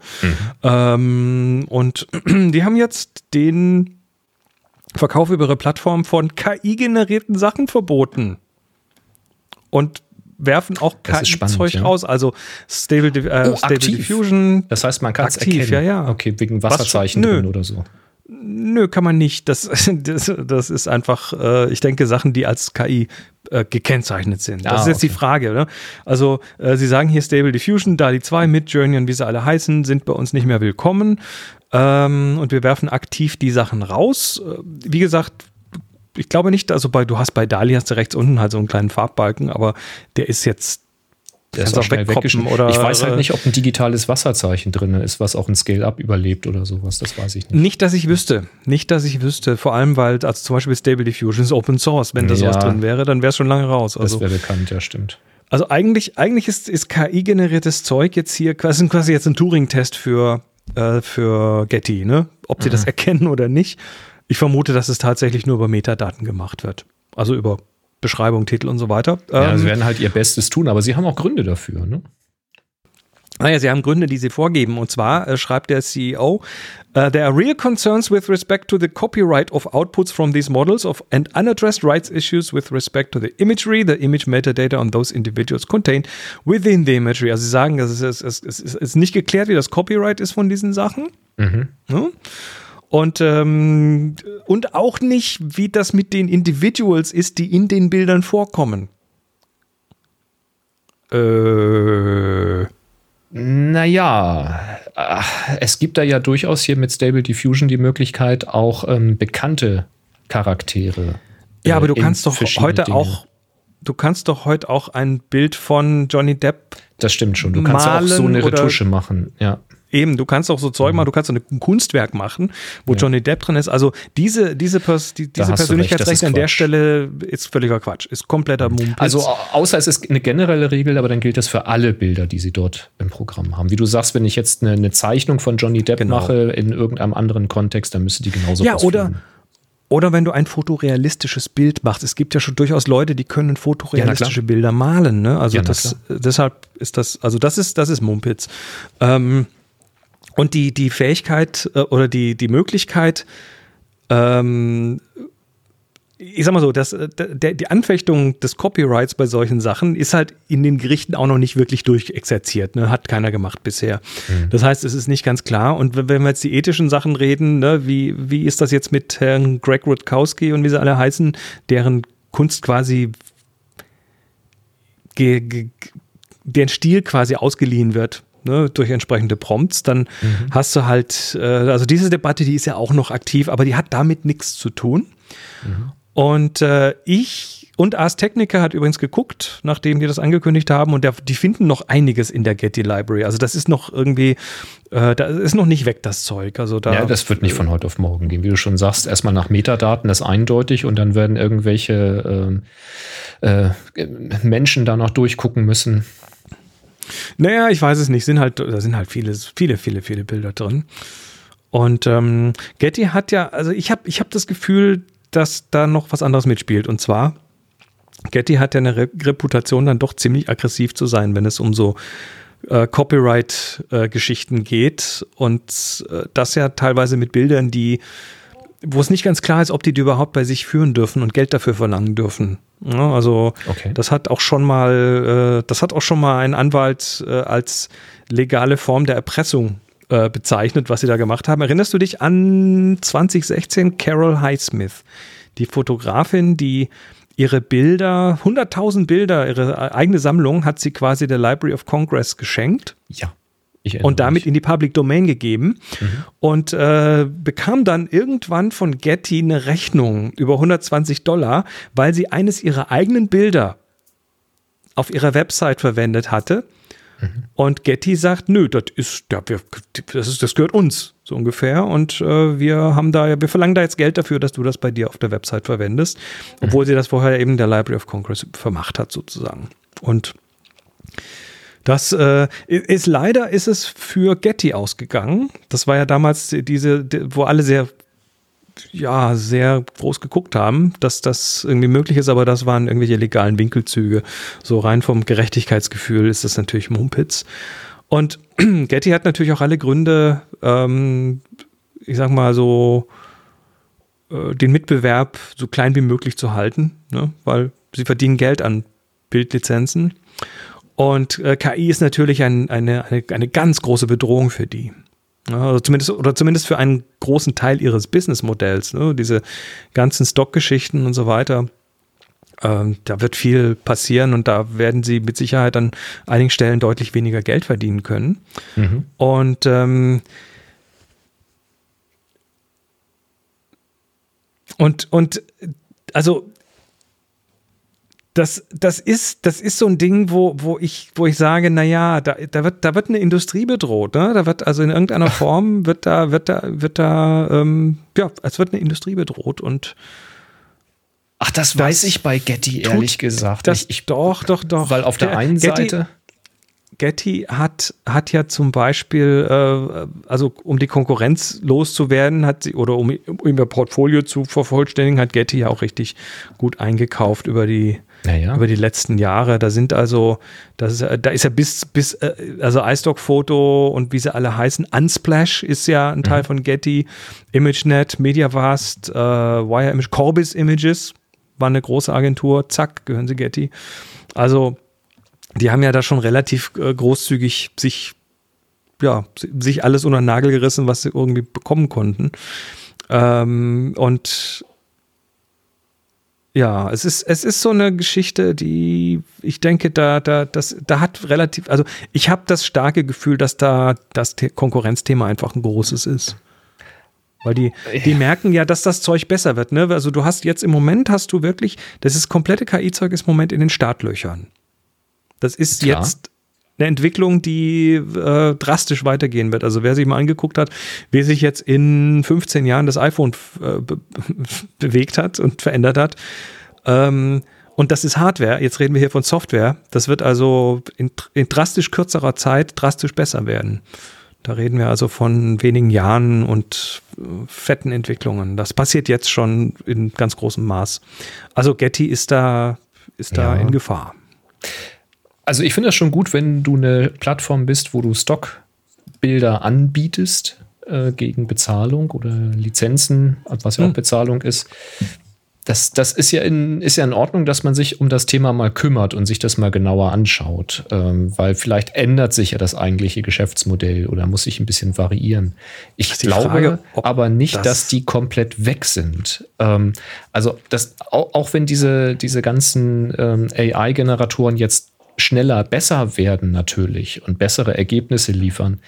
Ähm, und die haben jetzt den Verkauf über ihre Plattform von KI-generierten Sachen verboten. Und werfen auch KI-Zeug ja. raus. Also Stable, äh, Oh, Stable. Diffusion. Das heißt, man kann es erkennen. ja, ja. Okay, wegen Was- Wasserzeichen drin oder so. Nö, kann man nicht. Das, das, das ist einfach, äh, ich denke, Sachen, die als KI äh, gekennzeichnet sind. Das Ah, ist jetzt die okay. Frage. Ne? Also, äh, Sie sagen hier Stable Diffusion, DALI 2, Midjourney und wie sie alle heißen, sind bei uns nicht mehr willkommen. Ähm, und wir werfen aktiv die Sachen raus. Äh, wie gesagt, ich glaube nicht, also bei, du hast bei DALI hast du rechts unten halt so einen kleinen Farbbalken, aber der ist jetzt Der ist auch auch schnell wegkoppen weggeschnitten. oder- ich weiß halt nicht, ob ein digitales Wasserzeichen drin ist, was auch ein Scale-Up überlebt oder sowas. Das weiß ich nicht. Nicht, dass ich wüsste. Nicht, dass ich wüsste. Vor allem, weil, also zum Beispiel Stable Diffusion ist Open Source. Wenn da Ja. sowas drin wäre, dann wäre es schon lange raus. Das Also, wäre bekannt, ja, stimmt. also eigentlich, eigentlich ist, ist KI-generiertes Zeug jetzt hier quasi, quasi jetzt ein Turing-Test für, äh, für Getty, ne? Ob sie das Mhm. erkennen oder nicht. Ich vermute, dass es tatsächlich nur über Metadaten gemacht wird. Also über Beschreibung, Titel und so weiter. Ja, Ähm, sie werden halt ihr Bestes tun, aber sie haben auch Gründe dafür. Ne? Naja, sie haben Gründe, die sie vorgeben. Und zwar äh, schreibt der CEO, uh, there are real concerns with respect to the copyright of outputs from these models of and unaddressed rights issues with respect to the imagery, the image metadata on those individuals contained within the imagery. Also sie sagen, es ist, es, es, es ist nicht geklärt, wie das Copyright ist von diesen Sachen. Ne? Und, ähm, und auch nicht, wie das mit den Individuals ist, die in den Bildern vorkommen. Äh, Naja, äh, es gibt da ja durchaus hier mit Stable Diffusion die Möglichkeit, auch ähm, bekannte Charaktere. Ja, aber äh, du in kannst doch heute Dinge- auch, du kannst doch heute auch ein Bild von Johnny Depp Das stimmt schon. Du kannst ja auch so eine Retusche machen. Ja. Eben, du kannst auch so Zeug Mhm. machen, du kannst so ein Kunstwerk machen, wo Johnny Depp drin ist. Also diese, diese, Pers die, diese Persönlichkeitsrechte an der. Stelle ist völliger Quatsch, ist kompletter Mumpitz. Also au- außer es ist eine generelle Regel, aber dann gilt das für alle Bilder, die sie dort im Programm haben. Wie du sagst, wenn ich jetzt eine, eine Zeichnung von Johnny Depp Genau. mache in irgendeinem anderen Kontext, dann müsste die genauso ja, oder, ausführen. oder wenn du ein fotorealistisches Bild machst. Es gibt ja schon durchaus Leute, die können fotorealistische Ja, Bilder malen. Ne? Also Ja, das, deshalb ist das, also das ist, das ist Mumpitz. Ähm, und die, die Fähigkeit äh, oder die, die Möglichkeit, ähm, ich sag mal so, das, äh, der, die Anfechtung des Copyrights bei solchen Sachen ist halt in den Gerichten auch noch nicht wirklich durchexerziert. Ne? Hat keiner gemacht bisher. Das heißt, es ist nicht ganz klar. Und wenn wenn wir jetzt die ethischen Sachen reden, ne, wie, wie ist das jetzt mit Herrn Greg Rutkowski und wie sie alle heißen, deren Kunst quasi ge, ge, deren Stil quasi ausgeliehen wird ne, durch entsprechende Prompts, dann mhm. hast du halt, äh, also diese Debatte, die ist ja auch noch aktiv, aber die hat damit nichts zu tun. Mhm. Und äh, ich und Ars Technica hat übrigens geguckt, nachdem die das angekündigt haben, und der, die finden noch einiges in der Getty Library. Also das ist noch irgendwie, äh, da ist noch nicht weg, das Zeug. Also da, ja, das wird nicht von heute auf morgen gehen. Wie du schon sagst, erstmal nach Metadaten, das ist eindeutig, und dann werden irgendwelche äh, äh, Menschen da noch durchgucken müssen. Naja, ich weiß es nicht. Sind halt, da sind halt viele, viele, viele, viele Bilder drin. Und ähm, Getty hat ja, also ich habe ich hab das Gefühl, dass da noch was anderes mitspielt. Und zwar, Getty hat ja eine Re Reputation, dann doch ziemlich aggressiv zu sein, wenn es um so äh, Copyright-Geschichten äh, geht. Und äh, das ja teilweise mit Bildern, die, wo es nicht ganz klar ist, ob die die überhaupt bei sich führen dürfen und Geld dafür verlangen dürfen. Ja, also okay. das hat auch schon mal, äh, das hat auch schon mal ein Anwalt äh, als legale Form der Erpressung äh, bezeichnet, was sie da gemacht haben. Erinnerst du dich an 2016 Carol Highsmith, die Fotografin, die ihre Bilder, 100.000 Bilder, ihre eigene Sammlung hat sie quasi der Library of Congress geschenkt. Ja. Und damit mich. in die Public Domain gegeben mhm. und äh, bekam dann irgendwann von Getty eine Rechnung über 120 Dollar, weil sie eines ihrer eigenen Bilder auf ihrer Website verwendet hatte und Getty sagt, nö, das ist, ja, wir, das ist, das gehört uns, so ungefähr. Und äh, wir haben da, wir verlangen da jetzt Geld dafür, dass du das bei dir auf der Website verwendest, obwohl mhm. sie das vorher eben der Library of Congress vermacht hat, sozusagen. Und das äh, ist leider ist es für Getty ausgegangen. Das war ja damals diese, wo alle sehr ja, sehr groß geguckt haben, dass das irgendwie möglich ist, aber das waren irgendwelche legalen Winkelzüge. So rein vom Gerechtigkeitsgefühl ist das natürlich Mumpitz. Und Getty hat natürlich auch alle Gründe, ähm, ich sag mal so, äh, den Mitbewerb so klein wie möglich zu halten, ne? weil sie verdienen Geld an Bildlizenzen. Und äh, KI ist natürlich ein, eine, eine, eine ganz große Bedrohung für die. Also zumindest, oder zumindest für einen großen Teil ihres Businessmodells, ne? diese ganzen Stockgeschichten und so weiter. Ähm, da wird viel passieren und da werden sie mit Sicherheit an einigen Stellen deutlich weniger Geld verdienen können. Mhm. Und ähm, und, und also das, das, ist, das ist so ein Ding, wo, wo, ich, wo ich sage, naja, da, da, wird, da wird eine Industrie bedroht. Ne? Da wird also in irgendeiner Form wird da, wird da, wird da, ähm, ja, es wird eine Industrie bedroht und Ach, das, das weiß ich bei Getty ehrlich gesagt. Das, ich, ich, doch, doch, doch. Weil auf der, der einen Getty, Seite. Getty hat, hat ja zum Beispiel, äh, also um die Konkurrenz loszuwerden, hat sie, oder um, um ihr Portfolio zu vervollständigen, hat Getty ja auch richtig gut eingekauft über die, ja, über die letzten Jahre. Da sind also, das ist, da ist ja bis, bis, äh, also iStock-Foto und wie sie alle heißen, Unsplash ist ja ein Teil mhm. von Getty, ImageNet, MediaVast, äh, Wire Image, Corbis Images war eine große Agentur, zack, gehören sie Getty. Also, die haben ja da schon relativ äh, großzügig sich, ja, sich alles unter den Nagel gerissen, was sie irgendwie bekommen konnten. Ähm, und ja, es ist, es ist so eine Geschichte, die ich denke, da, da, das, da hat relativ, also ich habe das starke Gefühl, dass da das Konkurrenzthema einfach ein großes ist. Weil die, die merken ja, dass das Zeug besser wird. Ne? Also du hast jetzt im Moment hast du wirklich, das ist komplette KI-Zeug ist im Moment in den Startlöchern. Das ist Klar. jetzt eine Entwicklung, die äh, drastisch weitergehen wird. Also wer sich mal angeguckt hat, wie sich jetzt in 15 Jahren das iPhone äh, be bewegt hat und verändert hat. Ähm, und das ist Hardware. Jetzt reden wir hier von Software. Das wird also in, in drastisch kürzerer Zeit drastisch besser werden. Da reden wir also von wenigen Jahren und äh, fetten Entwicklungen. Das passiert jetzt schon in ganz großem Maß. Also Getty ist da, ist da ja. in Gefahr. Also ich finde das schon gut, wenn du eine Plattform bist, wo du Stockbilder anbietest äh, gegen Bezahlung oder Lizenzen, was ja auch hm. Bezahlung ist. Das, das ist, ja in, ist ja in Ordnung, dass man sich um das Thema mal kümmert und sich das mal genauer anschaut, ähm, weil vielleicht ändert sich ja das eigentliche Geschäftsmodell oder muss sich ein bisschen variieren. Ich glaube Frage, aber nicht, das dass die komplett weg sind. Ähm, also das, auch, auch wenn diese, diese ganzen ähm, AI-Generatoren jetzt schneller besser werden natürlich und bessere Ergebnisse liefern,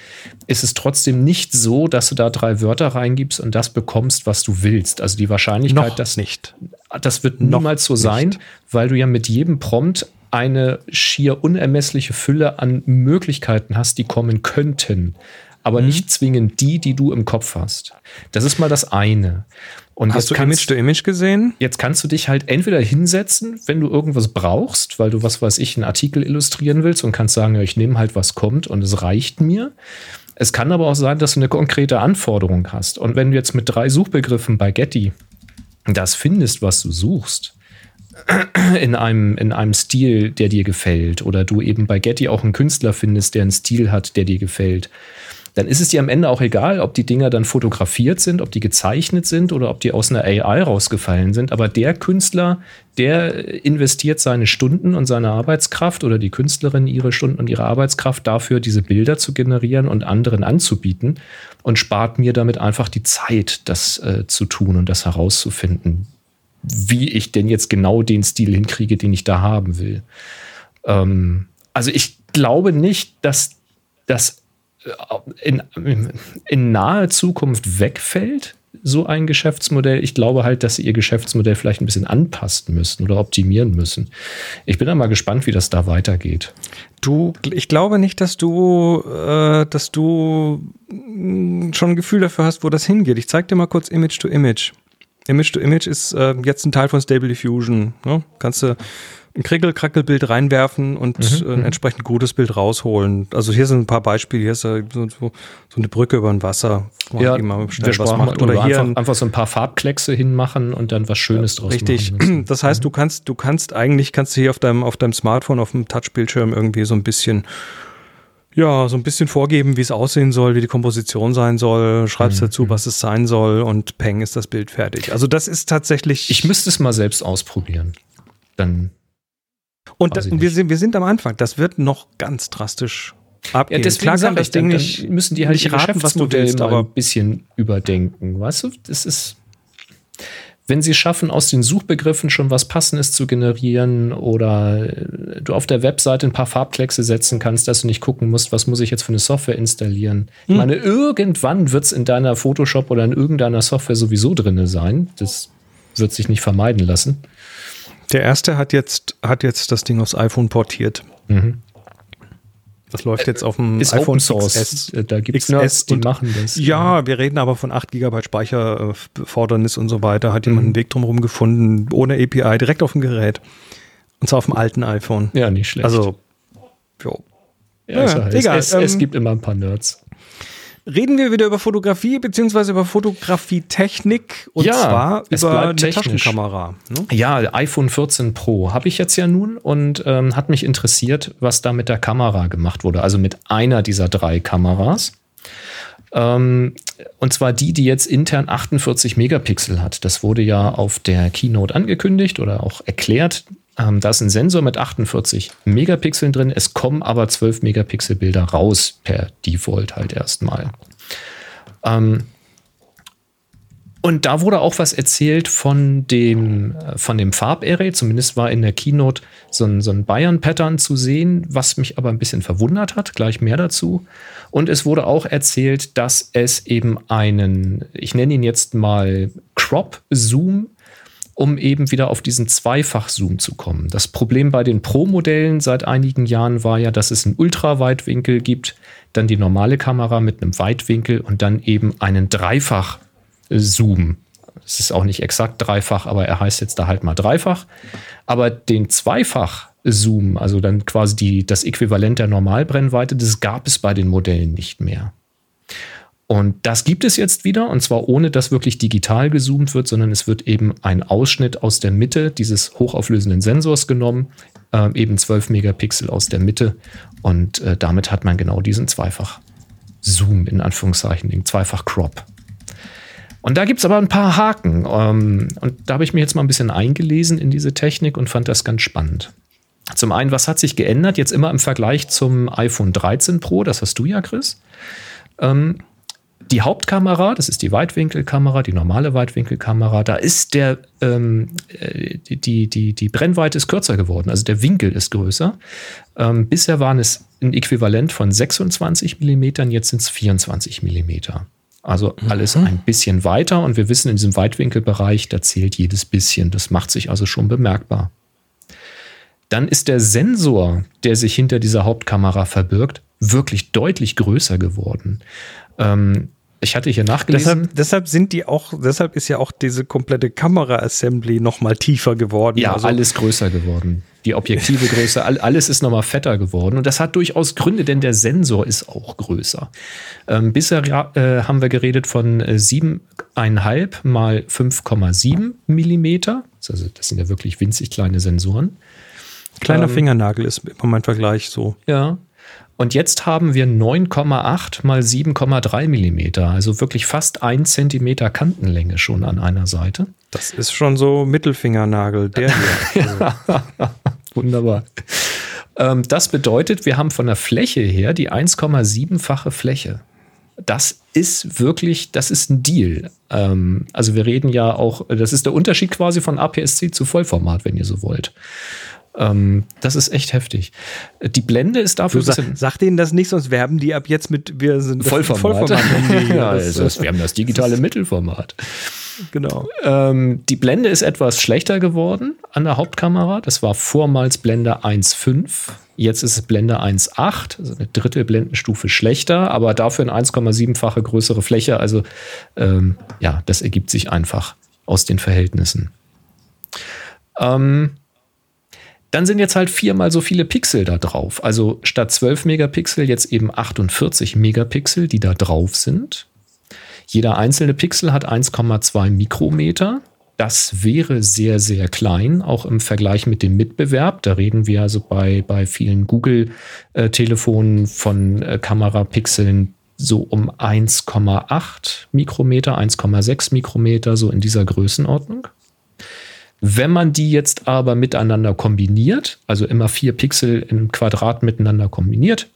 ist es trotzdem nicht so, dass du da drei Wörter reingibst und das bekommst, was du willst. Also die Wahrscheinlichkeit, Noch dass nicht. das wird Noch niemals so sein, nicht. weil du ja mit jedem Prompt eine schier unermessliche Fülle an Möglichkeiten hast, die kommen könnten, aber nicht zwingend die, die du im Kopf hast. Das ist mal das eine. Und Hast du jetzt kannst, Image to Image gesehen? jetzt kannst du dich halt entweder hinsetzen, wenn du irgendwas brauchst, weil du, was weiß ich, einen Artikel illustrieren willst und kannst sagen, ja, ich nehme halt, was kommt und es reicht mir. Es kann aber auch sein, dass du eine konkrete Anforderung hast. Und wenn du jetzt mit drei Suchbegriffen bei Getty das findest, was du suchst, in einem, in einem Stil, der dir gefällt, oder du eben bei Getty auch einen Künstler findest, der einen Stil hat, der dir gefällt, dann ist es dir am Ende auch egal, ob die Dinger dann fotografiert sind, ob die gezeichnet sind oder ob die aus einer AI rausgefallen sind. Aber der Künstler, der investiert seine Stunden und seine Arbeitskraft oder die Künstlerin ihre Stunden und ihre Arbeitskraft dafür, diese Bilder zu generieren und anderen anzubieten und spart mir damit einfach die Zeit, das äh, zu tun und das herauszufinden, wie ich denn jetzt genau den Stil hinkriege, den ich da haben will. Ähm, also ich glaube nicht, dass das in, in naher Zukunft wegfällt, so ein Geschäftsmodell. Ich glaube halt, dass sie ihr Geschäftsmodell vielleicht ein bisschen anpassen müssen oder optimieren müssen. Ich bin da mal gespannt, wie das da weitergeht. Du, ich glaube nicht, dass du, äh, dass du mh, schon ein Gefühl dafür hast, wo das hingeht. Ich zeig dir mal kurz Image to Image. Image to Image ist äh, jetzt ein Teil von Stable Diffusion. Ne? Kannst du ein Krickel-Krackel-Bild reinwerfen und äh, ein entsprechend gutes Bild rausholen. Also hier sind ein paar Beispiele. Hier ist äh, so, so, so eine Brücke über ein Wasser. wo man mal schnell sprachen mal Oder drüber. hier einfach, ein, einfach so ein paar Farbkleckse hinmachen und dann was Schönes draus Richtig. machen. Das heißt, du kannst, du kannst eigentlich, kannst du hier auf deinem, auf deinem Smartphone, auf dem Touchbildschirm irgendwie so ein bisschen, ja, so ein bisschen vorgeben, wie es aussehen soll, wie die Komposition sein soll, schreibst dazu, was es sein soll und peng ist das Bild fertig. Also das ist tatsächlich. Ich müsste es mal selbst ausprobieren. Dann und das, wir sind, wir sind am Anfang. Das wird noch ganz drastisch abgehen. Klar kann das ich, Ding nicht, müssen die halt nicht raten, was du willst, aber ein bisschen überdenken. Weißt du, das ist, wenn sie schaffen, aus den Suchbegriffen schon was Passendes zu generieren oder äh, du auf der Webseite ein paar Farbkleckse setzen kannst, dass du nicht gucken musst, was muss ich jetzt für eine Software installieren. Ich meine, irgendwann wird es in deiner Photoshop oder in irgendeiner Software sowieso drin sein. Das wird sich nicht vermeiden lassen. Der erste hat jetzt, hat jetzt das Ding aufs iPhone portiert. Das läuft jetzt auf dem Mhm. Ist iPhone Open Source. XS. Äh, Da gibt es Nerds, die und- machen das. Ja, wir reden aber von 8 GB Speicherfordernis und so weiter. Hat Mhm. jemand einen Weg drumherum gefunden, ohne API, direkt auf dem Gerät. Und zwar auf dem alten iPhone. Ja, nicht schlecht. Also, jo. ja, ja, sag, egal, es, es, es ähm, gibt immer ein paar Nerds. Reden wir wieder über Fotografie beziehungsweise über Fotografietechnik und Ja, zwar über eine technisch. Taschenkamera. Ne? Ja, iPhone 14 Pro habe ich jetzt ja nun und ähm, hat mich interessiert, was da mit der Kamera gemacht wurde. Also mit einer dieser drei Kameras. Ähm, und zwar die, die jetzt intern 48 Megapixel hat. Das wurde ja auf der Keynote angekündigt oder auch erklärt. Ähm, da ist ein Sensor mit 48 Megapixeln drin. Es kommen aber 12 Megapixel Bilder raus per Default halt erstmal. Ähm, und da wurde auch was erzählt von dem, äh, von dem Farbarray. Zumindest war in der Keynote so ein, so ein Bayern-Pattern zu sehen, was mich aber ein bisschen verwundert hat. Gleich mehr dazu. Und es wurde auch erzählt, dass es eben einen, ich nenne ihn jetzt mal Crop-Zoom, um eben wieder auf diesen Zweifach-Zoom zu kommen. Das Problem bei den Pro-Modellen seit einigen Jahren war ja, dass es einen Ultraweitwinkel gibt, dann die normale Kamera mit einem Weitwinkel und dann eben einen Dreifach-Zoom. Es ist auch nicht exakt dreifach, aber er heißt jetzt da halt mal dreifach. Aber den Zweifach-Zoom, also dann quasi die, das Äquivalent der Normalbrennweite, das gab es bei den Modellen nicht mehr. Und das gibt es jetzt wieder, und zwar ohne, dass wirklich digital gezoomt wird, sondern es wird eben ein Ausschnitt aus der Mitte dieses hochauflösenden Sensors genommen, äh, eben 12 Megapixel aus der Mitte. Und äh, damit hat man genau diesen Zweifach-Zoom, in Anführungszeichen, den Zweifach-Crop. Und da gibt es aber ein paar Haken. Ähm, und da habe ich mich jetzt mal ein bisschen eingelesen in diese Technik und fand das ganz spannend. Zum einen, was hat sich geändert? Jetzt immer im Vergleich zum iPhone 13 Pro, das hast du ja, Chris. Ähm, die Hauptkamera, das ist die Weitwinkelkamera, die normale Weitwinkelkamera, da ist der, ähm, äh, die, die, die Brennweite ist kürzer geworden, also der Winkel ist größer. Ähm, bisher waren es ein Äquivalent von 26 Millimetern, jetzt sind es 24 Millimeter. Also alles mhm. ein bisschen weiter und wir wissen in diesem Weitwinkelbereich, da zählt jedes bisschen. Das macht sich also schon bemerkbar. Dann ist der Sensor, der sich hinter dieser Hauptkamera verbirgt, wirklich deutlich größer geworden. Ähm, ich hatte hier nachgelesen. Deshalb, deshalb, sind die auch, deshalb ist ja auch diese komplette Kamera-Assembly nochmal tiefer geworden. Ja, also alles größer geworden. Die Objektive größer, alles ist nochmal fetter geworden. Und das hat durchaus Gründe, denn der Sensor ist auch größer. Ähm, bisher äh, haben wir geredet von äh, 7,5 mal 5,7 Millimeter. Also das sind ja wirklich winzig kleine Sensoren. Kleiner ähm, Fingernagel ist immer mein Vergleich so. Ja, und jetzt haben wir 9,8 mal 7,3 Millimeter, also wirklich fast ein Zentimeter Kantenlänge schon an einer Seite. Das ist schon so Mittelfingernagel, der hier. Wunderbar. Ähm, das bedeutet, wir haben von der Fläche her die 1,7-fache Fläche. Das ist wirklich, das ist ein Deal. Ähm, also wir reden ja auch, das ist der Unterschied quasi von APS-C zu Vollformat, wenn ihr so wollt. Ähm, das ist echt heftig. Die Blende ist dafür. Du, sag, sag denen das nicht, sonst werben die ab jetzt mit, wir sind Vollformat. Vollformat ja, also, wir haben das digitale Mittelformat. Genau. Ähm, die Blende ist etwas schlechter geworden an der Hauptkamera. Das war vormals Blende 1.5. Jetzt ist es Blende 1.8, also eine dritte Blendenstufe schlechter, aber dafür eine 1,7-fache größere Fläche. Also ähm, ja, das ergibt sich einfach aus den Verhältnissen. Ähm, dann sind jetzt halt viermal so viele Pixel da drauf. Also statt 12 Megapixel jetzt eben 48 Megapixel, die da drauf sind. Jeder einzelne Pixel hat 1,2 Mikrometer. Das wäre sehr, sehr klein, auch im Vergleich mit dem Mitbewerb. Da reden wir also bei, bei vielen Google-Telefonen von äh, Kamerapixeln so um 1,8 Mikrometer, 1,6 Mikrometer, so in dieser Größenordnung. Wenn man die jetzt aber miteinander kombiniert, also immer vier Pixel im Quadrat miteinander kombiniert,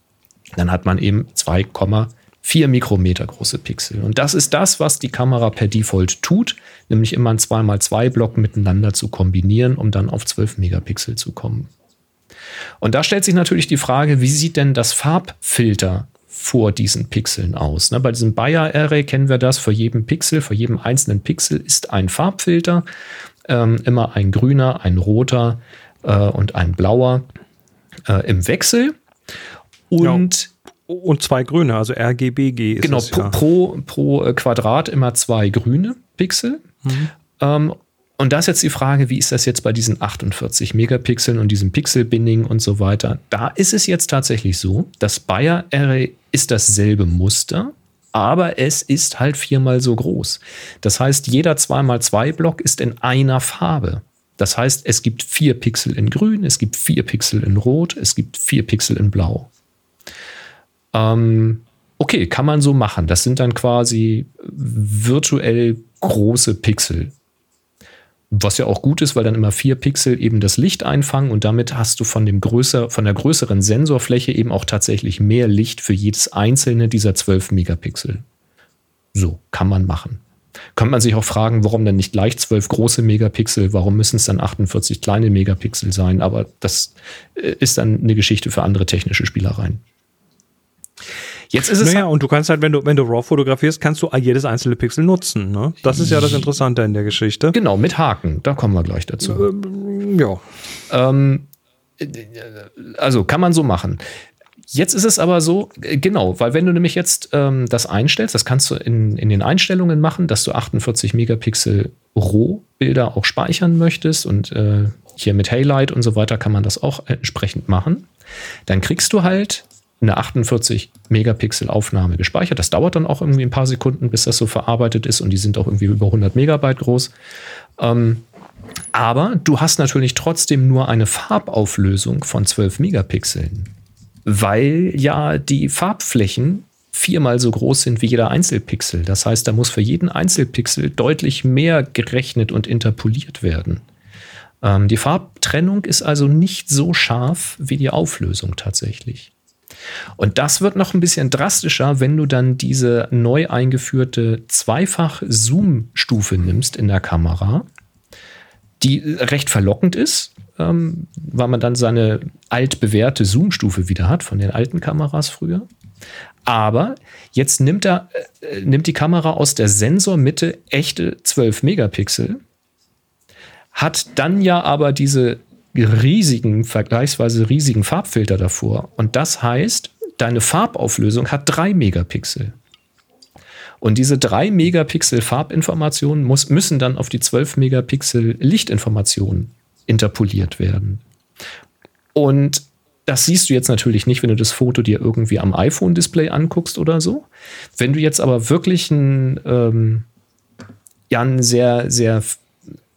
dann hat man eben 2,4 Mikrometer große Pixel. Und das ist das, was die Kamera per Default tut, nämlich immer ein 2x2-Block miteinander zu kombinieren, um dann auf 12 Megapixel zu kommen. Und da stellt sich natürlich die Frage, wie sieht denn das Farbfilter vor diesen Pixeln aus. Ne, bei diesem Bayer-Array kennen wir das, vor jedem Pixel, vor jedem einzelnen Pixel ist ein Farbfilter ähm, immer ein grüner, ein roter äh, und ein blauer äh, im Wechsel. Und ja. Und zwei grüne, also RGBG ist Genau, es, ja. pro, pro äh, Quadrat immer zwei grüne Pixel. Mhm. Ähm, und da ist jetzt die Frage, wie ist das jetzt bei diesen 48 Megapixeln und diesem Pixel-Binning und so weiter? Da ist es jetzt tatsächlich so, das Bayer Array ist dasselbe Muster, aber es ist halt viermal so groß. Das heißt, jeder 2x2-Block ist in einer Farbe. Das heißt, es gibt vier Pixel in Grün, es gibt vier Pixel in Rot, es gibt vier Pixel in Blau. Ähm, okay, kann man so machen. Das sind dann quasi virtuell große Pixel. Was ja auch gut ist, weil dann immer vier Pixel eben das Licht einfangen und damit hast du von, dem größer, von der größeren Sensorfläche eben auch tatsächlich mehr Licht für jedes einzelne dieser 12 Megapixel. So, kann man machen. Kann man sich auch fragen, warum dann nicht gleich 12 große Megapixel, warum müssen es dann 48 kleine Megapixel sein, aber das äh, ist dann eine Geschichte für andere technische Spielereien. Jetzt ist es. Naja, und du kannst halt, wenn du, wenn du RAW fotografierst, kannst du jedes einzelne Pixel nutzen. Ne? Das ist ja das Interessante in der Geschichte. Genau, mit Haken. Da kommen wir gleich dazu. Ähm, ja. Ähm, also kann man so machen. Jetzt ist es aber so, äh, genau, weil wenn du nämlich jetzt ähm, das einstellst, das kannst du in, in den Einstellungen machen, dass du 48 Megapixel Rohbilder auch speichern möchtest und äh, hier mit Haylight und so weiter kann man das auch entsprechend machen. Dann kriegst du halt eine 48 Megapixel Aufnahme gespeichert. Das dauert dann auch irgendwie ein paar Sekunden, bis das so verarbeitet ist und die sind auch irgendwie über 100 Megabyte groß. Ähm, aber du hast natürlich trotzdem nur eine Farbauflösung von 12 Megapixeln, weil ja die Farbflächen viermal so groß sind wie jeder Einzelpixel. Das heißt, da muss für jeden Einzelpixel deutlich mehr gerechnet und interpoliert werden. Ähm, die Farbtrennung ist also nicht so scharf wie die Auflösung tatsächlich. Und das wird noch ein bisschen drastischer, wenn du dann diese neu eingeführte Zweifach-Zoom-Stufe nimmst in der Kamera, die recht verlockend ist, ähm, weil man dann seine altbewährte Zoom-Stufe wieder hat von den alten Kameras früher. Aber jetzt nimmt, er, äh, nimmt die Kamera aus der Sensormitte echte 12 Megapixel, hat dann ja aber diese riesigen, vergleichsweise riesigen Farbfilter davor. Und das heißt, deine Farbauflösung hat 3 Megapixel. Und diese 3 Megapixel Farbinformationen muss, müssen dann auf die 12 Megapixel Lichtinformationen interpoliert werden. Und das siehst du jetzt natürlich nicht, wenn du das Foto dir irgendwie am iPhone-Display anguckst oder so. Wenn du jetzt aber wirklich ein, ähm, ja, ein sehr, sehr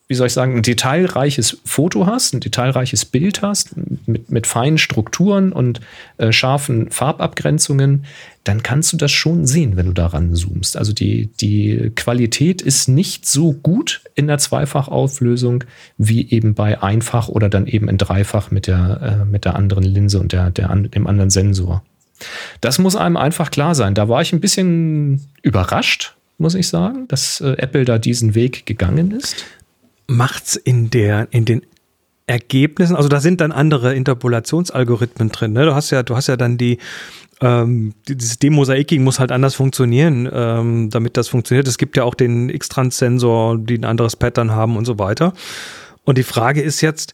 wie soll ich sagen, ein detailreiches Foto hast, ein detailreiches Bild hast, mit, mit feinen Strukturen und äh, scharfen Farbabgrenzungen, dann kannst du das schon sehen, wenn du daran zoomst. Also die, die Qualität ist nicht so gut in der Zweifachauflösung wie eben bei Einfach oder dann eben in Dreifach mit der, äh, mit der anderen Linse und der, der, dem anderen Sensor. Das muss einem einfach klar sein. Da war ich ein bisschen überrascht, muss ich sagen, dass äh, Apple da diesen Weg gegangen ist macht's in der, in den Ergebnissen, also da sind dann andere Interpolationsalgorithmen drin. Ne? Du hast ja, du hast ja dann die, ähm, dieses Demosaiking muss halt anders funktionieren, ähm, damit das funktioniert. Es gibt ja auch den X-Trans-Sensor, die ein anderes Pattern haben und so weiter. Und die Frage ist jetzt,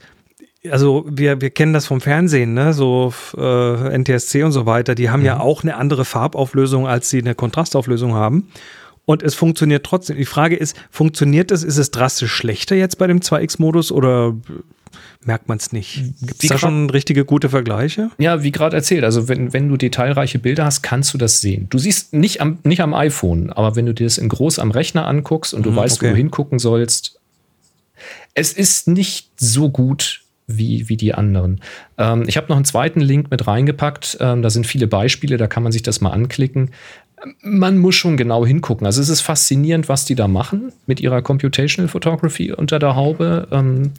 also wir, wir kennen das vom Fernsehen, ne? so äh, NTSC und so weiter, die haben mhm. ja auch eine andere Farbauflösung, als sie eine Kontrastauflösung haben und es funktioniert trotzdem. Die Frage ist, funktioniert es? Ist es drastisch schlechter jetzt bei dem 2X-Modus oder merkt man es nicht? Gibt es da schon richtige gute Vergleiche? Ja, wie gerade erzählt, also wenn, wenn du detailreiche Bilder hast, kannst du das sehen. Du siehst nicht am, nicht am iPhone, aber wenn du dir das in groß am Rechner anguckst und du mhm, weißt, okay. wo du hingucken sollst, es ist nicht so gut wie, wie die anderen. Ähm, ich habe noch einen zweiten Link mit reingepackt. Ähm, da sind viele Beispiele, da kann man sich das mal anklicken man muss schon genau hingucken. Also es ist faszinierend, was die da machen mit ihrer Computational Photography unter der Haube. Ähm,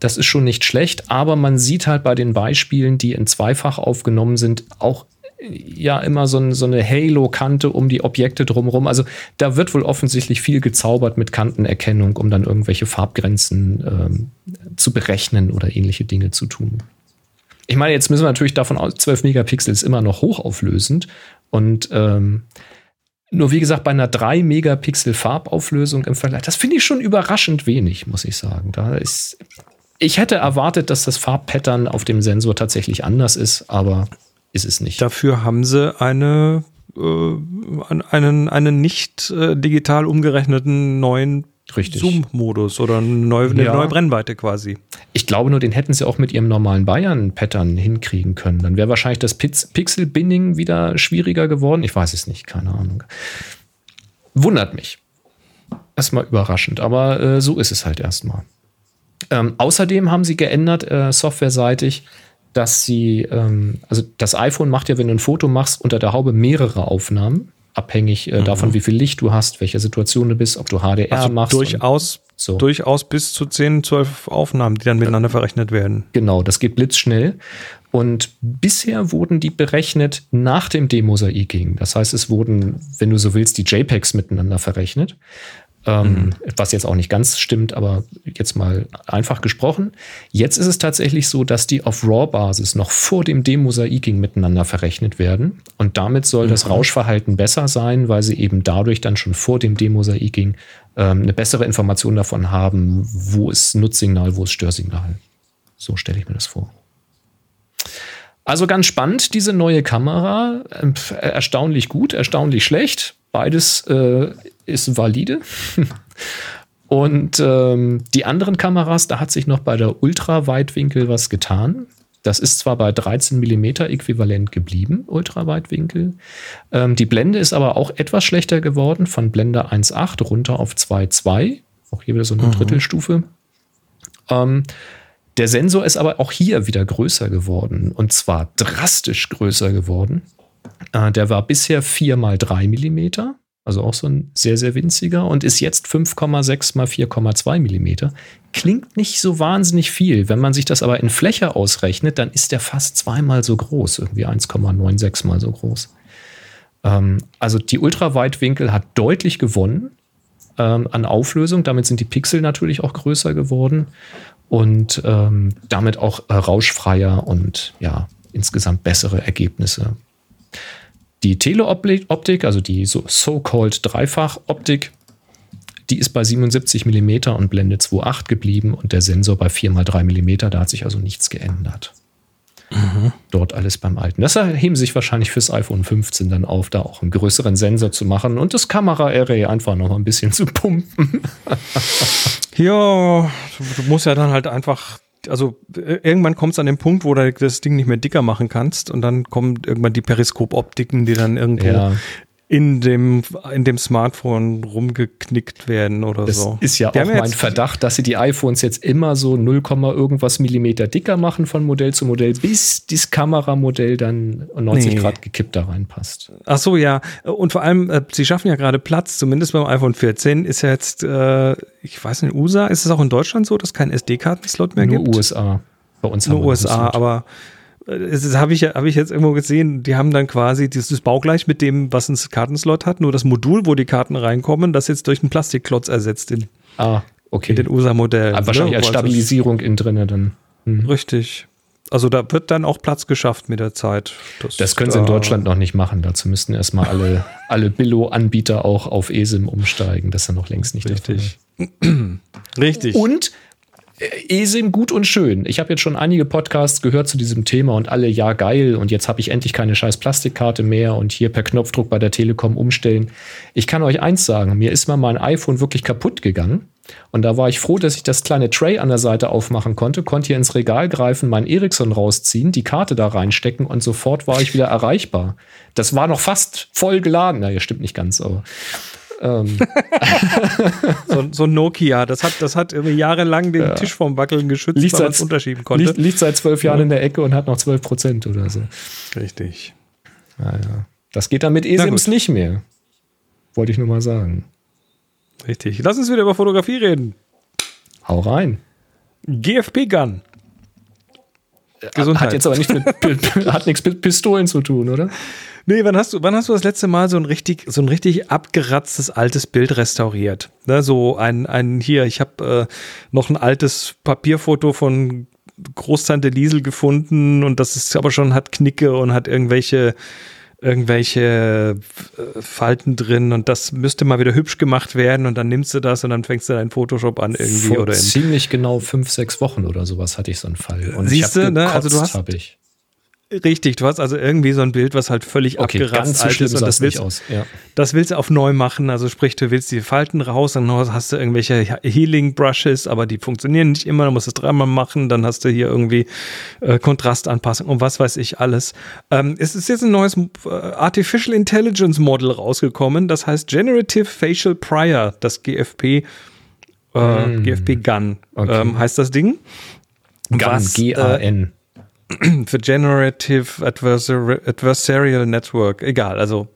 das ist schon nicht schlecht, aber man sieht halt bei den Beispielen, die in Zweifach aufgenommen sind, auch ja immer so, ein, so eine Halo-Kante um die Objekte drumherum. Also da wird wohl offensichtlich viel gezaubert mit Kantenerkennung, um dann irgendwelche Farbgrenzen ähm, zu berechnen oder ähnliche Dinge zu tun. Ich meine, jetzt müssen wir natürlich davon aus, 12 Megapixel ist immer noch hochauflösend und ähm, nur wie gesagt, bei einer 3 Megapixel Farbauflösung im Vergleich, das finde ich schon überraschend wenig, muss ich sagen. Da ist, ich hätte erwartet, dass das Farbpattern auf dem Sensor tatsächlich anders ist, aber ist es nicht. Dafür haben sie eine, äh, einen, einen nicht äh, digital umgerechneten neuen Zoom-Modus oder eine neue, eine ja. neue Brennweite quasi. Ich glaube nur, den hätten sie auch mit ihrem normalen Bayern-Pattern hinkriegen können. Dann wäre wahrscheinlich das Pixel-Binning wieder schwieriger geworden. Ich weiß es nicht, keine Ahnung. Wundert mich. Erstmal überraschend, aber äh, so ist es halt erstmal. Ähm, außerdem haben sie geändert, äh, softwareseitig, dass sie, ähm, also das iPhone macht ja, wenn du ein Foto machst, unter der Haube mehrere Aufnahmen abhängig äh, mhm. davon, wie viel Licht du hast, welche Situation du bist, ob du HDR also machst. Durchaus, so. durchaus bis zu 10, 12 Aufnahmen, die dann miteinander verrechnet werden. Genau, das geht blitzschnell. Und bisher wurden die berechnet nach dem Demosaiking. Das heißt, es wurden, wenn du so willst, die JPEGs miteinander verrechnet. Ähm, mhm. Was jetzt auch nicht ganz stimmt, aber jetzt mal einfach gesprochen. Jetzt ist es tatsächlich so, dass die auf RAW-Basis noch vor dem Demosaiking miteinander verrechnet werden. Und damit soll mhm. das Rauschverhalten besser sein, weil sie eben dadurch dann schon vor dem Demosaiking ähm, eine bessere Information davon haben, wo ist Nutzsignal, wo ist Störsignal. So stelle ich mir das vor. Also ganz spannend, diese neue Kamera. Ähm, erstaunlich gut, erstaunlich schlecht. Beides äh, ist valide. Und ähm, die anderen Kameras, da hat sich noch bei der Ultraweitwinkel was getan. Das ist zwar bei 13 mm äquivalent geblieben, Ultraweitwinkel. Ähm, die Blende ist aber auch etwas schlechter geworden, von Blende 1.8 runter auf 2.2. Auch hier wieder so eine mhm. Drittelstufe. Ähm, der Sensor ist aber auch hier wieder größer geworden und zwar drastisch größer geworden. Äh, der war bisher 4 mal 3 mm also auch so ein sehr, sehr winziger und ist jetzt 5,6 mal 4,2 Millimeter. Klingt nicht so wahnsinnig viel. Wenn man sich das aber in Fläche ausrechnet, dann ist der fast zweimal so groß, irgendwie 1,96 mal so groß. Ähm, also die Ultraweitwinkel hat deutlich gewonnen ähm, an Auflösung. Damit sind die Pixel natürlich auch größer geworden und ähm, damit auch äh, rauschfreier und ja, insgesamt bessere Ergebnisse. Die Teleoptik, also die so-called Dreifach-Optik, die ist bei 77 mm und Blende 2.8 geblieben und der Sensor bei 4x3 mm. Da hat sich also nichts geändert. Mhm. Dort alles beim Alten. Das heben sich wahrscheinlich fürs iPhone 15 dann auf, da auch einen größeren Sensor zu machen und das Kamera-Array einfach noch ein bisschen zu pumpen. ja, du musst ja dann halt einfach also äh, irgendwann kommt es an den Punkt, wo du das Ding nicht mehr dicker machen kannst und dann kommen irgendwann die Periskop-Optiken, die dann irgendwo ja in dem, in dem Smartphone rumgeknickt werden oder das so. Ist ja Die auch mein Verdacht, dass sie die iPhones jetzt immer so 0, irgendwas Millimeter dicker machen von Modell zu Modell, bis das Kameramodell dann 90 nee. Grad gekippt da reinpasst. Ach so, ja. Und vor allem, äh, sie schaffen ja gerade Platz, zumindest beim iPhone 14 ist ja jetzt, äh, ich weiß nicht, USA, ist es auch in Deutschland so, dass kein SD-Kartenslot mehr Nur gibt? Nur USA. Bei uns Nur USA, aber das habe ich, hab ich jetzt irgendwo gesehen, die haben dann quasi dieses baugleich mit dem, was ein Kartenslot hat, nur das Modul, wo die Karten reinkommen, das jetzt durch einen Plastikklotz ersetzt in, ah, okay. in den USA-Modellen. Ah, wahrscheinlich ne? als Stabilisierung innen drinne dann. Hm. Richtig. Also da wird dann auch Platz geschafft mit der Zeit. Das, das können sie in Deutschland noch nicht machen. Dazu müssten erstmal alle, alle Billo-Anbieter auch auf ESIM umsteigen. Das ist ja noch längst nicht Richtig. Richtig. Und ESIM gut und schön. Ich habe jetzt schon einige Podcasts gehört zu diesem Thema und alle, ja, geil. Und jetzt habe ich endlich keine scheiß Plastikkarte mehr und hier per Knopfdruck bei der Telekom umstellen. Ich kann euch eins sagen, mir ist mal mein iPhone wirklich kaputt gegangen. Und da war ich froh, dass ich das kleine Tray an der Seite aufmachen konnte, konnte hier ins Regal greifen, mein Ericsson rausziehen, die Karte da reinstecken und sofort war ich wieder erreichbar. Das war noch fast voll geladen. Naja, stimmt nicht ganz, aber ähm. so, so Nokia, das hat, das hat irgendwie jahrelang den ja. Tisch vom Wackeln geschützt, liegt weil man es unterschieben konnte. Liegt, liegt, seit zwölf Jahren ja. in der Ecke und hat noch zwölf Prozent oder so. Richtig. Naja. Das geht dann mit eSIMs nicht mehr. Wollte ich nur mal sagen. Richtig. Lass uns wieder über Fotografie reden. Hau rein. GFP-Gun. Gesundheit. Hat jetzt aber nicht mit, hat nichts mit Pistolen zu tun, oder? Nee, wann hast du, wann hast du das letzte Mal so ein richtig, so ein richtig abgeratztes altes Bild restauriert? Ne, so ein, ein hier, ich habe äh, noch ein altes Papierfoto von Großtante Liesel gefunden und das ist aber schon, hat Knicke und hat irgendwelche irgendwelche äh, Falten drin und das müsste mal wieder hübsch gemacht werden und dann nimmst du das und dann fängst du deinen Photoshop an irgendwie Vor oder ziemlich genau fünf sechs Wochen oder sowas hatte ich so einen Fall und siehst du ne also du hast ich. Richtig, du hast also irgendwie so ein Bild, was halt völlig okay, abgeratzt alt ist und das willst, aus. Ja. das willst du auf neu machen. Also sprich, du willst die Falten raus, dann hast du irgendwelche Healing Brushes, aber die funktionieren nicht immer, du musst es dreimal machen, dann hast du hier irgendwie äh, Kontrastanpassung und was weiß ich alles. Ähm, es ist jetzt ein neues äh, Artificial Intelligence Model rausgekommen, das heißt Generative Facial Prior, das GFP, äh, mm. GFP Gun okay. ähm, heißt das Ding. Gun, G-A-N für Generative Adversar Adversarial Network. Egal, also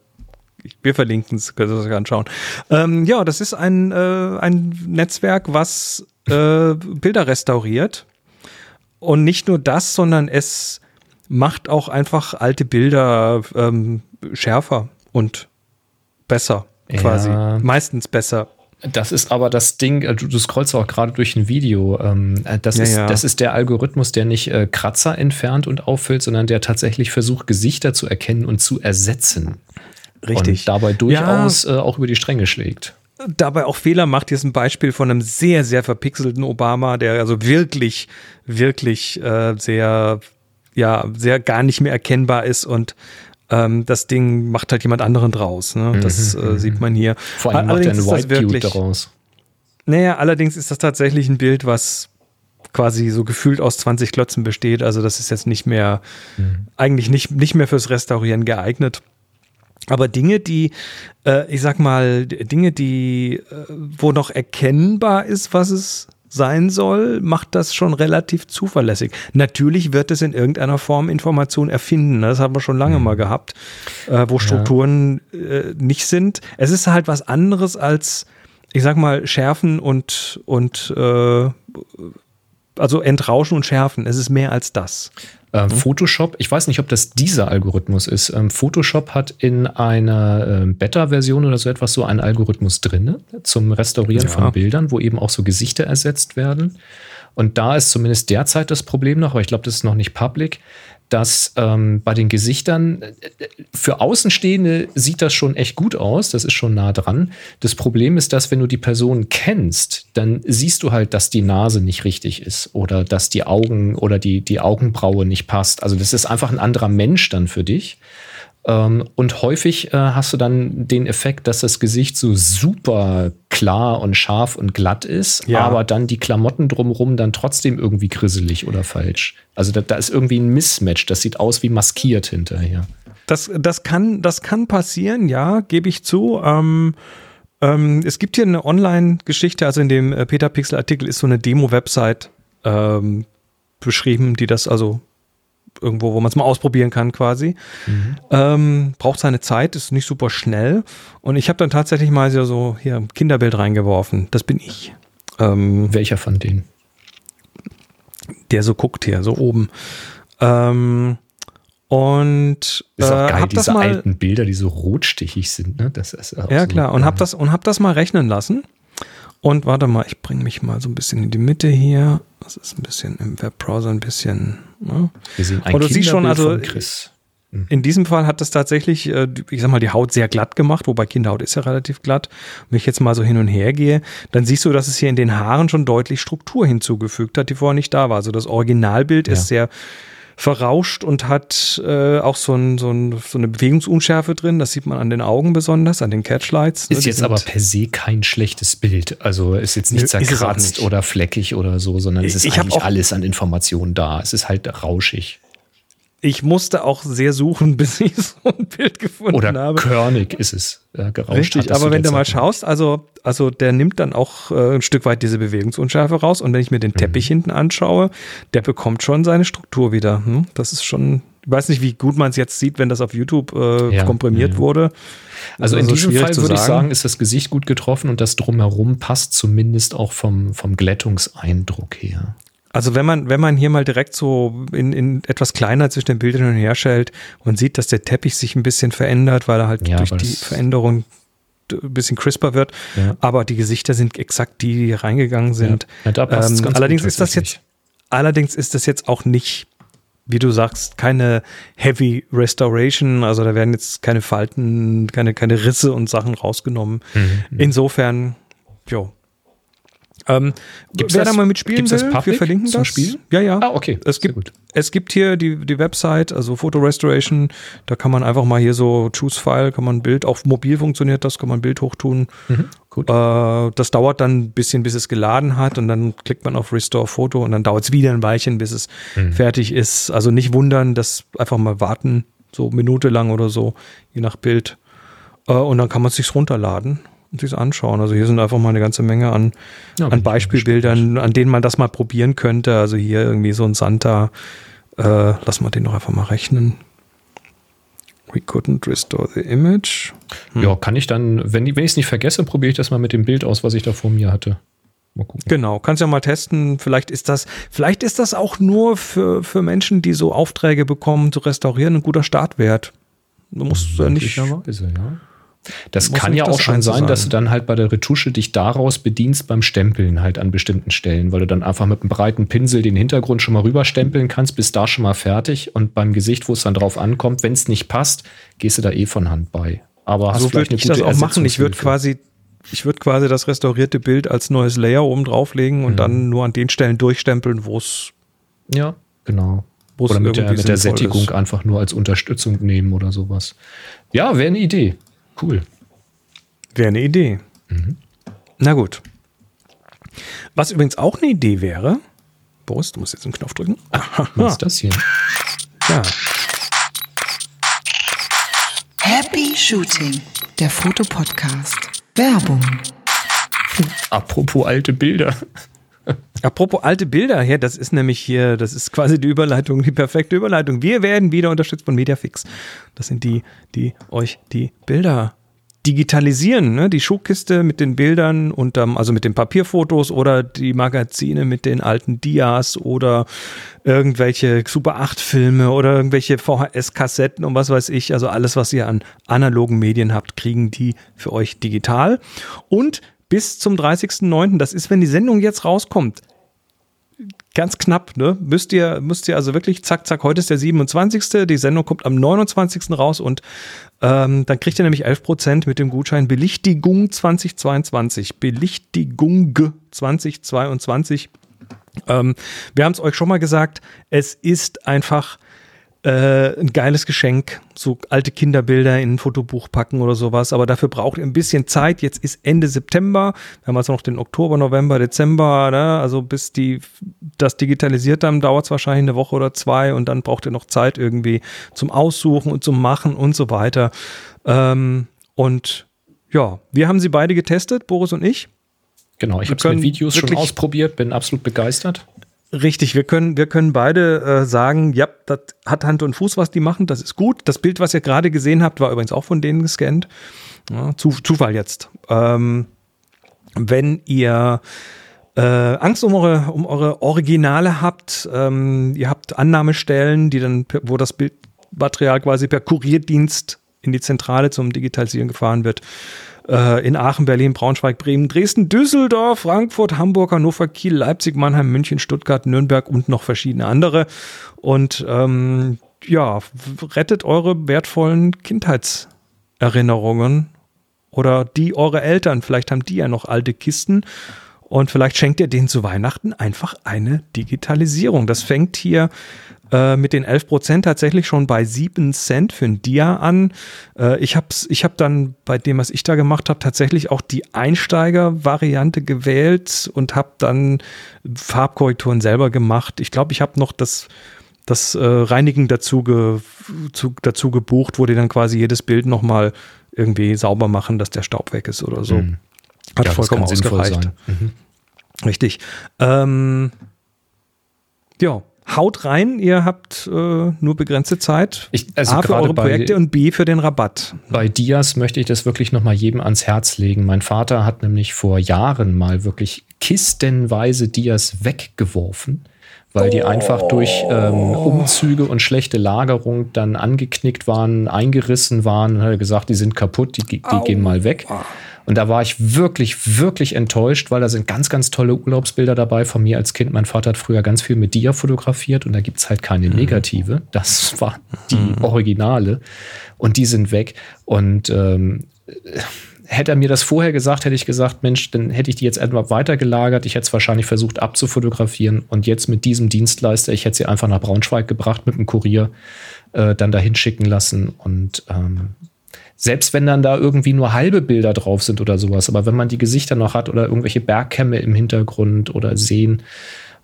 wir verlinken es, könnt ihr euch anschauen. Ähm, ja, das ist ein, äh, ein Netzwerk, was äh, Bilder restauriert. Und nicht nur das, sondern es macht auch einfach alte Bilder ähm, schärfer und besser, quasi. Ja. Meistens besser. Das ist aber das Ding, äh, du, du scrollst auch gerade durch ein Video. Ähm, äh, das, ja, ist, ja. das ist der Algorithmus, der nicht äh, Kratzer entfernt und auffüllt, sondern der tatsächlich versucht, Gesichter zu erkennen und zu ersetzen. Richtig. Und dabei durchaus ja. auch über die Stränge schlägt. Dabei auch Fehler macht. Hier ist ein Beispiel von einem sehr, sehr verpixelten Obama, der also wirklich, wirklich äh, sehr, ja, sehr gar nicht mehr erkennbar ist und ähm, das Ding macht halt jemand anderen draus. Ne? Das mhm, äh, mhm. sieht man hier. Vor allem allerdings macht er einen White Dude daraus. Naja, allerdings ist das tatsächlich ein Bild, was quasi so gefühlt aus 20 Klötzen besteht. Also das ist jetzt nicht mehr, mhm. eigentlich nicht, nicht mehr fürs Restaurieren geeignet. Aber Dinge, die, äh, ich sag mal, Dinge, die, äh, wo noch erkennbar ist, was es sein soll, macht das schon relativ zuverlässig. Natürlich wird es in irgendeiner Form Information erfinden. Ne? Das haben wir schon lange mhm. mal gehabt, äh, wo Strukturen äh, nicht sind. Es ist halt was anderes als, ich sag mal, Schärfen und, und äh, also Entrauschen und Schärfen. Es ist mehr als das. Äh, Photoshop, ich weiß nicht, ob das dieser Algorithmus ist. Ähm, Photoshop hat in einer äh, Beta-Version oder so etwas so einen Algorithmus drin zum Restaurieren ja. von Bildern, wo eben auch so Gesichter ersetzt werden. Und da ist zumindest derzeit das Problem noch, aber ich glaube, das ist noch nicht public, dass ähm, bei den Gesichtern äh, für Außenstehende sieht das schon echt gut aus, das ist schon nah dran. Das Problem ist, dass wenn du die Person kennst, dann siehst du halt, dass die Nase nicht richtig ist oder dass die Augen oder die, die Augenbraue nicht passt. Also das ist einfach ein anderer Mensch dann für dich. Ähm, und häufig äh, hast du dann den Effekt, dass das Gesicht so super klar und scharf und glatt ist, ja. aber dann die Klamotten drumherum dann trotzdem irgendwie grisselig oder falsch. Also da, da, ist irgendwie ein Mismatch. Das sieht aus wie maskiert hinterher. Das, das, kann, das kann passieren, ja, gebe ich zu. Ähm, ähm, es gibt hier eine Online-Geschichte, also in dem äh, Peter Pixel-Artikel ist so eine Demo-Website ähm, beschrieben, die das also irgendwo, wo man es mal ausprobieren kann quasi. Mhm. Ähm, braucht seine Zeit, ist nicht super schnell. Und ich habe dann tatsächlich mal so hier ein Kinderbild reingeworfen. Das bin ich. Ähm, Welcher von denen? Der so guckt hier, so oben. Ähm, und ist auch äh, geil, diese mal, alten Bilder, die so rotstichig sind. Ne? Das ist ja klar. Und hab das und hab das mal rechnen lassen. Und warte mal, ich bringe mich mal so ein bisschen in die Mitte hier. Das ist ein bisschen im Webbrowser ein bisschen. Ne? Wir sehen ein Und du siehst schon, also hm. in diesem Fall hat das tatsächlich, äh, ich sag mal, die Haut sehr glatt gemacht, wobei Kinderhaut ist ja relativ glatt. Wenn ich jetzt mal so hin und her gehe, dann siehst du, dass es hier in den Haaren schon deutlich Struktur hinzugefügt hat, die vorher nicht da war. Also das Originalbild ja. ist sehr verrauscht und hat äh, auch so, ein, so, ein, so, eine Bewegungsunschärfe drin. Das sieht man an den Augen besonders, an den Catchlights. Ne? Ist jetzt aber per se kein schlechtes Bild. Also ist jetzt nicht zerkratzt nicht. oder fleckig oder so, sondern es ist ich eigentlich alles an Informationen da. Es ist halt rauschig ich musste auch sehr suchen, bis ich so ein Bild gefunden Oder habe. körnig ist es. Äh, gerauscht Richtig, aber wenn du mal schaust, also, also der nimmt dann auch äh, ein Stück weit diese Bewegungsunschärfe raus. Und wenn ich mir den Teppich mhm. hinten anschaue, der bekommt schon seine Struktur wieder. Hm? Das ist schon, ich weiß nicht, wie gut man es jetzt sieht, wenn das auf YouTube äh, ja, komprimiert ja. wurde. Also in diesem Fall würde ich sagen, ist das Gesicht gut getroffen und das drumherum passt zumindest auch vom, vom Glättungseindruck her. Also wenn man, wenn man hier mal direkt so in, in etwas kleiner zwischen den Bildern und her stellt und sieht, dass der Teppich sich ein bisschen verändert, weil er halt ja, durch die Veränderung ein bisschen crisper wird. Ja. Aber die Gesichter sind exakt die, die reingegangen sind. Ja. Ähm, allerdings ist das jetzt, allerdings ist das jetzt auch nicht, wie du sagst, keine Heavy Restoration. Also da werden jetzt keine Falten, keine, keine Risse und Sachen rausgenommen. Mhm. Insofern, jo, ähm, gibt's wer das, da mal mitspielen will, das wir verlinken das. Spiel? Ja, ja. Ah, okay. Es gibt, es gibt hier die, die Website, also Photo Restoration. Da kann man einfach mal hier so Choose File, kann man ein Bild, auf mobil funktioniert das, kann man ein Bild hochtun. Mhm, gut. Äh, das dauert dann ein bisschen, bis es geladen hat und dann klickt man auf Restore Photo und dann dauert es wieder ein Weilchen, bis es mhm. fertig ist. Also nicht wundern, das einfach mal warten, so Minute lang oder so, je nach Bild. Äh, und dann kann man es sich runterladen und sich anschauen. Also hier sind einfach mal eine ganze Menge an, ja, an Beispielbildern, an denen man das mal probieren könnte. Also hier irgendwie so ein Santa, äh, lass mal den doch einfach mal rechnen. We couldn't restore the image. Hm. Ja, kann ich dann, wenn, wenn ich es nicht vergesse, probiere ich das mal mit dem Bild aus, was ich da vor mir hatte. Mal gucken. Genau, kannst ja mal testen. Vielleicht ist das, vielleicht ist das auch nur für, für Menschen, die so Aufträge bekommen, zu restaurieren, ein guter Startwert. Du musst ja nicht. Ja. Das kann ja auch schon sein, sein, dass du dann halt bei der Retusche dich daraus bedienst beim Stempeln halt an bestimmten Stellen, weil du dann einfach mit einem breiten Pinsel den Hintergrund schon mal rüberstempeln kannst, bist da schon mal fertig und beim Gesicht, wo es dann drauf ankommt, wenn es nicht passt, gehst du da eh von Hand bei. Aber hast so würde ich das auch machen. Ich würde quasi ich würde quasi das restaurierte Bild als neues Layer oben drauflegen und mhm. dann nur an den Stellen durchstempeln, wo es ja genau oder mit der, mit der Sättigung ist. einfach nur als Unterstützung nehmen oder sowas. Ja, wäre eine Idee. Cool. Wäre eine Idee. Mhm. Na gut. Was übrigens auch eine Idee wäre, Boris, du musst jetzt einen Knopf drücken. Ach, was ist das hier? Ja. Happy Shooting, der Fotopodcast. Werbung. Apropos alte Bilder. Apropos alte Bilder, ja, das ist nämlich hier, das ist quasi die Überleitung, die perfekte Überleitung. Wir werden wieder unterstützt von Mediafix. Das sind die, die euch die Bilder digitalisieren, ne? die Schuhkiste mit den Bildern und ähm, also mit den Papierfotos oder die Magazine mit den alten Dias oder irgendwelche Super 8 Filme oder irgendwelche VHS Kassetten und was weiß ich, also alles was ihr an analogen Medien habt, kriegen die für euch digital und bis zum 30.09., das ist wenn die Sendung jetzt rauskommt, ganz knapp, ne? Müsst ihr, müsst ihr also wirklich, zack, zack, heute ist der 27. Die Sendung kommt am 29. raus und ähm, dann kriegt ihr nämlich 11% mit dem Gutschein Belichtigung 2022. Belichtigung 2022. Ähm, wir haben es euch schon mal gesagt, es ist einfach äh, ein geiles Geschenk, so alte Kinderbilder in ein Fotobuch packen oder sowas, aber dafür braucht ihr ein bisschen Zeit. Jetzt ist Ende September, wir haben also noch den Oktober, November, Dezember, ne? also bis die das digitalisiert haben, dauert es wahrscheinlich eine Woche oder zwei und dann braucht ihr noch Zeit irgendwie zum Aussuchen und zum Machen und so weiter. Ähm, und ja, wir haben sie beide getestet, Boris und ich. Genau, ich habe es mit Videos schon ausprobiert, bin absolut begeistert. Richtig, wir können, wir können beide äh, sagen, ja, das hat Hand und Fuß, was die machen, das ist gut. Das Bild, was ihr gerade gesehen habt, war übrigens auch von denen gescannt. Ja, Zufall jetzt. Ähm, wenn ihr äh, Angst um eure, um eure Originale habt, ähm, ihr habt Annahmestellen, die dann, wo das Bildmaterial quasi per Kurierdienst in die Zentrale zum Digitalisieren gefahren wird, äh, in Aachen, Berlin, Braunschweig, Bremen, Dresden, Düsseldorf, Frankfurt, Hamburg, Hannover, Kiel, Leipzig, Mannheim, München, Stuttgart, Nürnberg und noch verschiedene andere. Und ähm, ja, rettet eure wertvollen Kindheitserinnerungen oder die eure Eltern. Vielleicht haben die ja noch alte Kisten und vielleicht schenkt ihr denen zu Weihnachten einfach eine Digitalisierung. Das fängt hier äh, mit den 11 Prozent tatsächlich schon bei 7 Cent für ein Dia an. Äh, ich habe ich hab dann bei dem, was ich da gemacht habe, tatsächlich auch die Einsteiger-Variante gewählt und habe dann Farbkorrekturen selber gemacht. Ich glaube, ich habe noch das das äh, Reinigen dazu, ge, zu, dazu gebucht, wo die dann quasi jedes Bild nochmal irgendwie sauber machen, dass der Staub weg ist oder so. Mhm. Hat ja, vollkommen ausgereicht. Mhm. Richtig. Ähm, ja, haut rein, ihr habt äh, nur begrenzte Zeit. Ich, also A für eure Projekte und B für den Rabatt. Bei Dias möchte ich das wirklich nochmal jedem ans Herz legen. Mein Vater hat nämlich vor Jahren mal wirklich kistenweise Dias weggeworfen, weil die einfach durch ähm, Umzüge und schlechte Lagerung dann angeknickt waren, eingerissen waren und hat gesagt, die sind kaputt, die, die gehen mal weg. Und da war ich wirklich, wirklich enttäuscht, weil da sind ganz, ganz tolle Urlaubsbilder dabei von mir als Kind. Mein Vater hat früher ganz viel mit Dia fotografiert und da gibt es halt keine mhm. negative. Das war die mhm. Originale. Und die sind weg. Und ähm, hätte er mir das vorher gesagt, hätte ich gesagt, Mensch, dann hätte ich die jetzt etwa weitergelagert. Ich hätte es wahrscheinlich versucht abzufotografieren und jetzt mit diesem Dienstleister, ich hätte sie einfach nach Braunschweig gebracht mit dem Kurier, äh, dann dahin schicken lassen und ähm, selbst wenn dann da irgendwie nur halbe Bilder drauf sind oder sowas, aber wenn man die Gesichter noch hat oder irgendwelche Bergkämme im Hintergrund oder Seen,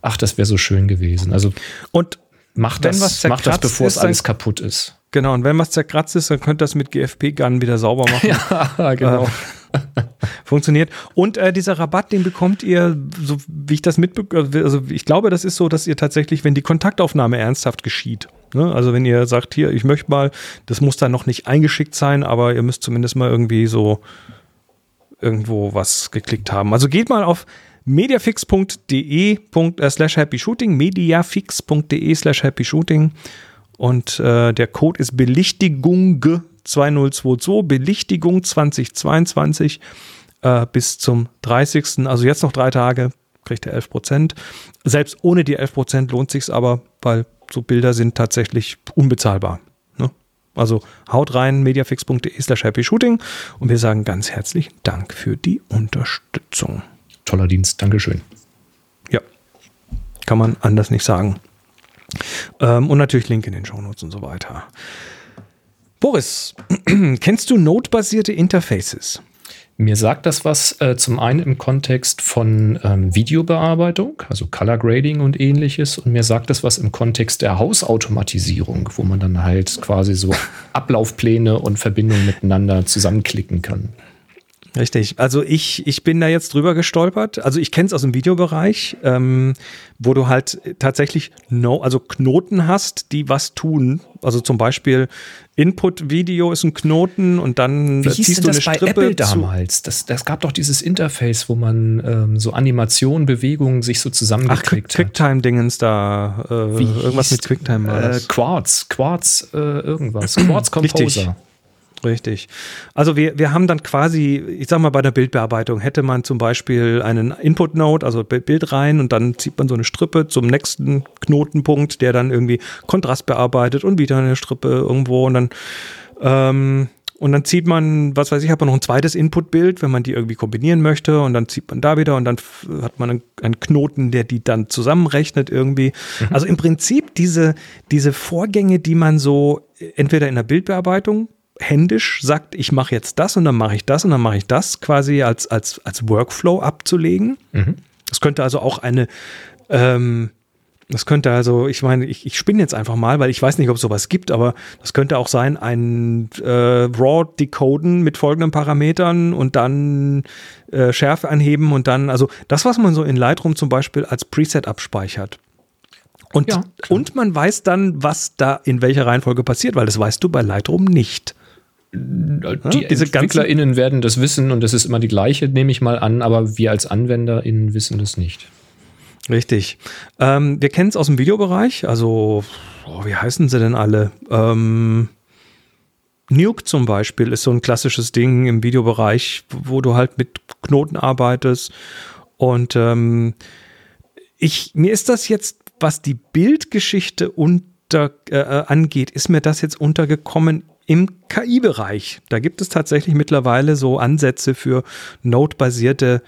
ach, das wäre so schön gewesen. Also und macht das, macht das, bevor es alles kaputt ist. Genau, und wenn was zerkratzt ist, dann könnt ihr das mit GFP-Gun wieder sauber machen. ja, genau. Äh, funktioniert. Und äh, dieser Rabatt, den bekommt ihr, so wie ich das mitbekomme, also ich glaube, das ist so, dass ihr tatsächlich, wenn die Kontaktaufnahme ernsthaft geschieht, Ne? Also wenn ihr sagt, hier, ich möchte mal, das muss dann noch nicht eingeschickt sein, aber ihr müsst zumindest mal irgendwie so irgendwo was geklickt haben. Also geht mal auf mediafix.de äh, slash happy shooting, mediafix.de slash happy shooting und äh, der Code ist Belichtigung 2022, Belichtigung 2022 äh, bis zum 30. Also jetzt noch drei Tage, kriegt ihr 11 Prozent. Selbst ohne die 11 Prozent lohnt sich aber, weil so Bilder sind tatsächlich unbezahlbar. Ne? Also haut rein, mediafix.de slash happy shooting und wir sagen ganz herzlichen Dank für die Unterstützung. Toller Dienst, Dankeschön. Ja, kann man anders nicht sagen. Ähm, und natürlich Link in den Shownotes und so weiter. Boris, kennst du notebasierte Interfaces? Mir sagt das was äh, zum einen im Kontext von ähm, Videobearbeitung, also Color Grading und ähnliches. Und mir sagt das was im Kontext der Hausautomatisierung, wo man dann halt quasi so Ablaufpläne und Verbindungen miteinander zusammenklicken kann. Richtig. Also ich, ich bin da jetzt drüber gestolpert. Also ich kenne es aus dem Videobereich, ähm, wo du halt tatsächlich no, also Knoten hast, die was tun. Also zum Beispiel Input-Video ist ein Knoten und dann Wie hieß ziehst du das eine bei Strippe Apple damals? Das, das gab doch dieses Interface, wo man ähm, so Animationen, Bewegungen sich so Ach, Quick-. Quicktime-Dingens da. Äh, irgendwas mit Quicktime war Äh, das. Quartz, Quartz, äh, irgendwas. Quartz Composer. Richtig. Richtig. Also wir, wir haben dann quasi, ich sag mal, bei der Bildbearbeitung hätte man zum Beispiel einen Input-Node, also Bi- Bild rein und dann zieht man so eine Strippe zum nächsten Knotenpunkt, der dann irgendwie Kontrast bearbeitet und wieder eine Strippe irgendwo und dann ähm, und dann zieht man, was weiß ich, hat man noch ein zweites Input-Bild, wenn man die irgendwie kombinieren möchte und dann zieht man da wieder und dann hat man einen, Knoten, der die dann zusammenrechnet irgendwie. Also im Prinzip diese, diese Vorgänge, die man so entweder in der Bildbearbeitung händisch sagt, ich mache jetzt das und dann mache ich das und dann mache ich das quasi als, als, als Workflow abzulegen. Es könnte also auch eine, ähm, das könnte also, ich meine, ich, ich spinne jetzt einfach mal, weil ich weiß nicht, ob es sowas gibt, aber das könnte auch sein, ein äh, RAW decoden mit folgenden Parametern und dann äh, Schärfe anheben und dann, also das, was man so in Lightroom zum Beispiel als Preset abspeichert. Und, Ja, und man weiß dann, was da in welcher Reihenfolge passiert, weil das weißt du bei Lightroom nicht. Die diese EntwicklerInnen werden das wissen und das ist immer die gleiche, nehme ich mal an, aber wir als AnwenderInnen wissen das nicht. Richtig. Ähm, wir kennen es aus dem Videobereich, also oh, wie heißen sie denn alle? Ähm, Nuke zum Beispiel ist so ein klassisches Ding im Videobereich, wo du halt mit Knoten arbeitest. Und ähm, ich, mir ist das jetzt, was die Bildgeschichte unter, äh, äh, angeht, ist mir das jetzt untergekommen im KI-Bereich. Da gibt es tatsächlich mittlerweile so Ansätze für Node-basierte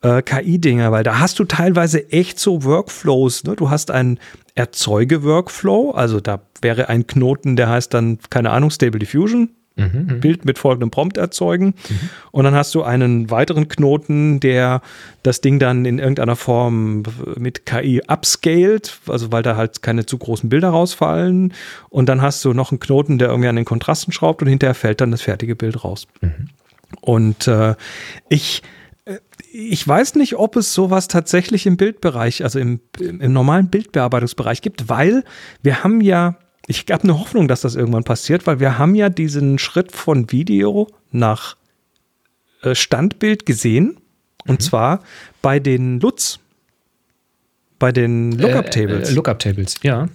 äh, KI-Dinger, weil da hast du teilweise echt so Workflows. Ne? Du hast einen Erzeuge-Workflow, also da wäre ein Knoten, der heißt dann, keine Ahnung, Stable Diffusion. Bild mit folgendem Prompt erzeugen. Und dann hast du einen weiteren Knoten, der das Ding dann in irgendeiner Form mit KI upscaled, also weil da halt keine zu großen Bilder rausfallen. Und dann hast du noch einen Knoten, der irgendwie an den Kontrasten schraubt und hinterher fällt dann das fertige Bild raus. Und äh, ich, äh, ich weiß nicht, ob es sowas tatsächlich im Bildbereich, also im, im normalen Bildbearbeitungsbereich gibt, weil wir haben ja, ich habe eine Hoffnung, dass das irgendwann passiert, weil wir haben ja diesen Schritt von Video nach äh, Standbild gesehen. Und zwar bei den LUTs, bei den Lookup-Tables Äh, äh, Lookup-Tables, ja.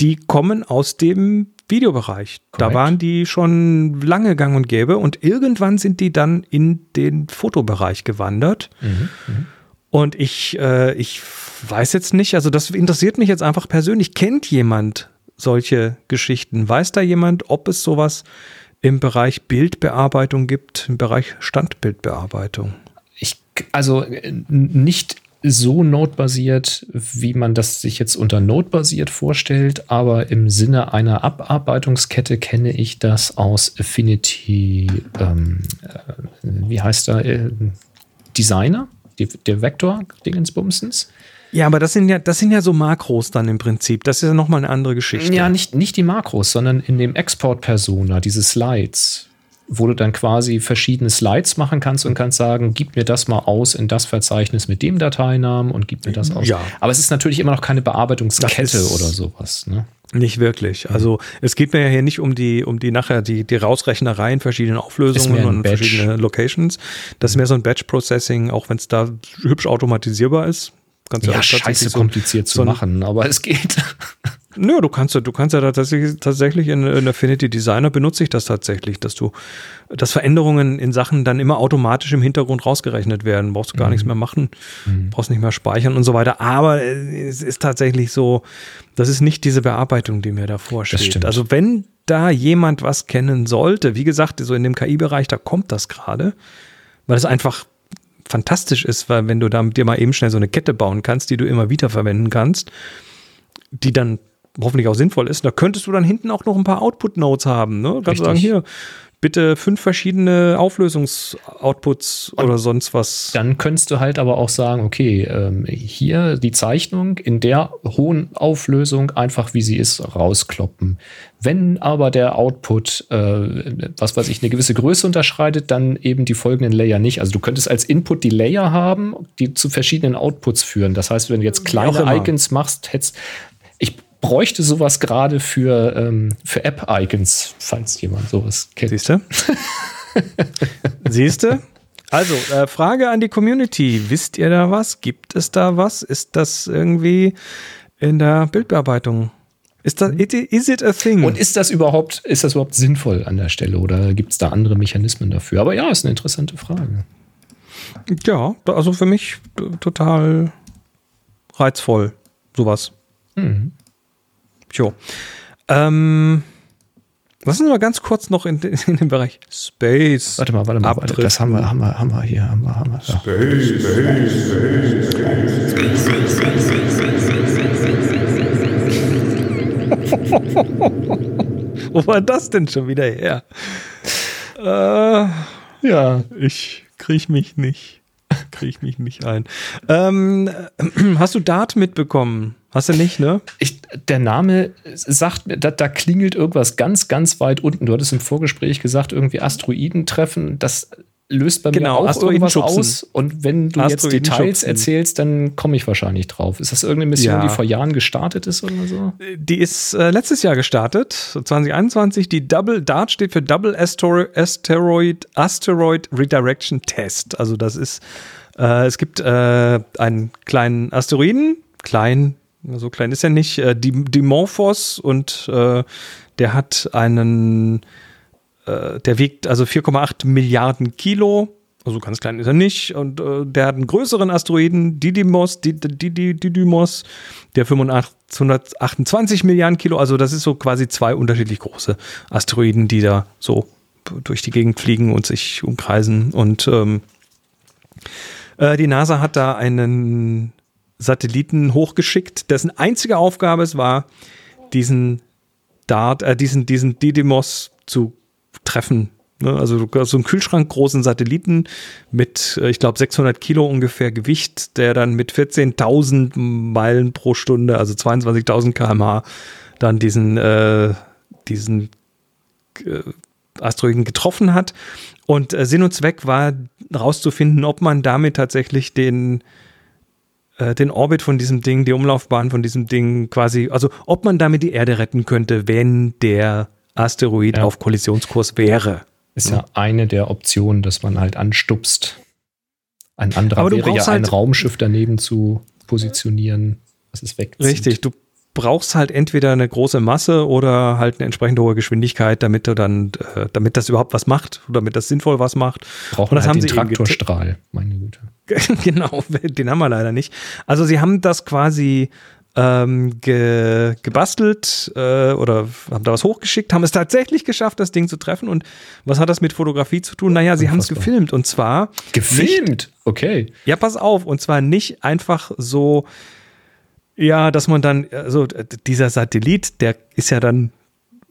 die kommen aus dem Videobereich. Da Korrekt. waren die schon lange gang und gäbe und irgendwann sind die dann in den Fotobereich gewandert. Und ich, äh, ich weiß jetzt nicht, also das interessiert mich jetzt einfach persönlich. Kennt jemand solche Geschichten? Weiß da jemand, ob es sowas im Bereich Bildbearbeitung gibt, im Bereich Standbildbearbeitung? Ich, also nicht so node-basiert, wie man das sich jetzt unter node-basiert vorstellt, aber im Sinne einer Abarbeitungskette kenne ich das aus Affinity, ähm, äh, wie heißt er, äh, Designer, die, der Vektor Dingensbumsens. Ja, aber das sind ja, das sind ja so Makros dann im Prinzip. Das ist ja nochmal eine andere Geschichte. Ja, nicht, nicht die Makros, sondern in dem Export-Persona, diese Slides, wo du dann quasi verschiedene Slides machen kannst und kannst sagen, gib mir das mal aus in das Verzeichnis mit dem Dateinamen und gib mir das aus. Ja. Aber es ist natürlich immer noch keine Bearbeitungskette oder sowas. Ne? Nicht wirklich. Also es geht mir ja hier nicht um die, um die nachher die, die Rausrechnerei in verschiedenen Ist Auflösungen und Batch. verschiedene Locations. Das ist mehr so ein Batch-Processing, auch wenn es da hübsch automatisierbar ist. Kannst Ja, tatsächlich scheiße so- kompliziert zu so ein- machen, aber es geht. Nö, du kannst ja, du kannst ja da tatsächlich, tatsächlich in, in Affinity Designer benutze ich das tatsächlich, dass du, dass Veränderungen in Sachen dann immer automatisch im Hintergrund rausgerechnet werden. Brauchst du gar nichts mehr machen, brauchst nicht mehr speichern und so weiter. Aber es ist tatsächlich so, das ist nicht diese Bearbeitung, die mir davor steht. stimmt. Also wenn da jemand was kennen sollte, wie gesagt, so in dem KI-Bereich, da kommt das gerade, weil es einfach fantastisch ist, weil wenn du da dir mal eben schnell so eine Kette bauen kannst, die du immer wieder verwenden kannst, die dann hoffentlich auch sinnvoll ist. Da könntest du dann hinten auch noch ein paar Output-Nodes haben. Ne? Kannst du sagen, hier, bitte fünf verschiedene Auflösungs-Outputs oder sonst was. Dann könntest du halt aber auch sagen, okay, ähm, hier die Zeichnung in der hohen Auflösung einfach wie sie ist rauskloppen. Wenn aber der Output, äh, was weiß ich, eine gewisse Größe unterschreitet, dann eben die folgenden Layer nicht. Also du könntest als Input die Layer haben, die zu verschiedenen Outputs führen. Das heißt, wenn du jetzt kleine. Icons machst, hättest bräuchte sowas gerade für, ähm, für App-Icons, falls jemand sowas kennt. Siehst du? Siehst du? Also, äh, Frage an die Community. Wisst ihr da was? Gibt es da was? Ist das irgendwie in der Bildbearbeitung? Ist das, is it a thing? Und ist das überhaupt, ist das überhaupt sinnvoll an der Stelle oder gibt es da andere Mechanismen dafür? Aber ja, ist eine interessante Frage. ja, also für mich t- total reizvoll, sowas. Mhm. Jo. Ähm, lass uns mal ganz kurz noch in, den- in den Bereich Space. Warte mal, warte mal, warte, das haben wir, haben wir, haben wir hier, haben wir, haben wir. Ja. Wo war das denn schon wieder her? Äh, ja. ich krieg mich nicht. Krieg mich nicht ein. Ähm, äh, hast du Dart mitbekommen? Hast du nicht, ne? Ich, der Name sagt mir, da, da klingelt irgendwas ganz, ganz weit unten. Du hattest im Vorgespräch gesagt, irgendwie Asteroiden treffen. Das löst bei Genau, mir auch irgendwas Asteroidenschubsen. aus. Und wenn du jetzt Details Asteroidenschubsen. erzählst, dann komme ich wahrscheinlich drauf. Ist das irgendeine Mission, Ja. die vor Jahren gestartet ist oder so? Die ist äh, letztes Jahr gestartet, 2021. Die Double Dart steht für Double Astero- Asteroid Asteroid Redirection Test. Also das ist, äh, es gibt äh, einen kleinen Asteroiden, klein, so klein ist er nicht, äh, Dim- Dimorphos und äh, der hat einen, äh, der wiegt also 4,8 Milliarden Kilo. Also ganz klein ist er nicht. Und äh, der hat einen größeren Asteroiden, Didymos, Did- Did- Didymos, der 528 Milliarden Kilo. Also das ist so quasi zwei unterschiedlich große Asteroiden, die da so durch die Gegend fliegen und sich umkreisen. Und ähm, äh, die NASA hat da einen Satelliten hochgeschickt, dessen einzige Aufgabe es war, diesen Dart, äh, diesen, diesen Didymos zu treffen. Ne? Also so einen Kühlschrank großen Satelliten mit, äh, ich glaube, 600 Kilo ungefähr Gewicht, der dann mit 14.000 Meilen pro Stunde, also 22.000 km/h, dann diesen, äh, diesen äh, Asteroiden getroffen hat. Und äh, Sinn und Zweck war herauszufinden, ob man damit tatsächlich den, äh, den Orbit von diesem Ding, die Umlaufbahn von diesem Ding quasi, also ob man damit die Erde retten könnte, wenn der Asteroid Ja. auf Kollisionskurs wäre. Ist ja eine der Optionen, dass man halt anstupst. Ein anderer Aber wäre ja brauchst ein halt- Raumschiff daneben zu positionieren, dass es wegzieht. Richtig, du brauchst halt entweder eine große Masse oder halt eine entsprechend hohe Geschwindigkeit, damit du dann, äh, damit das überhaupt was macht, damit das sinnvoll was macht. Man das halt haben den sie Traktorstrahl, meine Güte. genau, den haben wir leider nicht. Also sie haben das quasi ähm, ge, gebastelt äh, oder haben da was hochgeschickt, haben es tatsächlich geschafft, das Ding zu treffen. Und was hat das mit Fotografie zu tun? Naja, sie haben es gefilmt und zwar Gefilmt? Okay. Ja, pass auf. Und zwar nicht einfach so, ja, dass man dann, also äh, dieser Satellit, der ist ja dann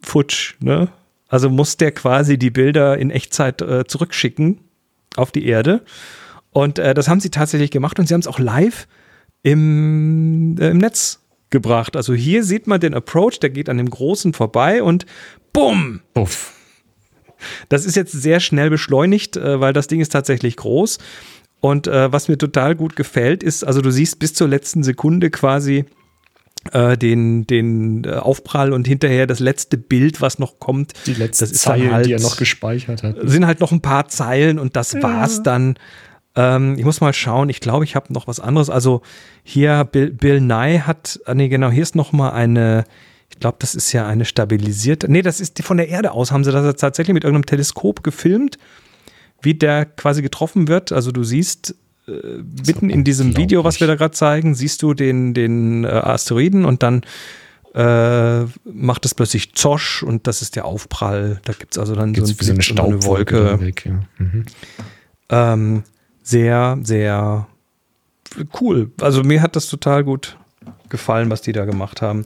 futsch, ne? Also muss der quasi die Bilder in Echtzeit äh, zurückschicken auf die Erde. Und äh, das haben sie tatsächlich gemacht und sie haben es auch live im, äh, im Netz gebracht. Also hier sieht man den Approach, der geht an dem Großen vorbei und bumm, Puff. das ist jetzt sehr schnell beschleunigt, äh, weil das Ding ist tatsächlich groß. Und äh, was mir total gut gefällt, ist, also du siehst bis zur letzten Sekunde quasi äh, den, den äh, Aufprall und hinterher das letzte Bild, was noch kommt. Die letzte das ist dann Zeile, halt, die er noch gespeichert hat. sind halt noch ein paar Zeilen und das war's dann. Ähm, ich muss mal schauen, ich glaube, ich habe noch was anderes. Also hier Bill, Bill Nye hat, ah, nee, genau, hier ist noch mal eine, ich glaube, das ist ja eine stabilisierte, nee, das ist die von der Erde aus, haben sie das tatsächlich mit irgendeinem Teleskop gefilmt, wie der quasi getroffen wird. Also du siehst äh, mitten in diesem Video, was wir da gerade zeigen, siehst du den, den äh, Asteroiden und dann äh, macht es plötzlich Zosch und das ist der Aufprall. Da gibt es also dann Gibt's so, ein so eine Staubwolke weg. Ja. Mhm. ähm, sehr, sehr cool. Also mir hat das total gut gefallen, was die da gemacht haben.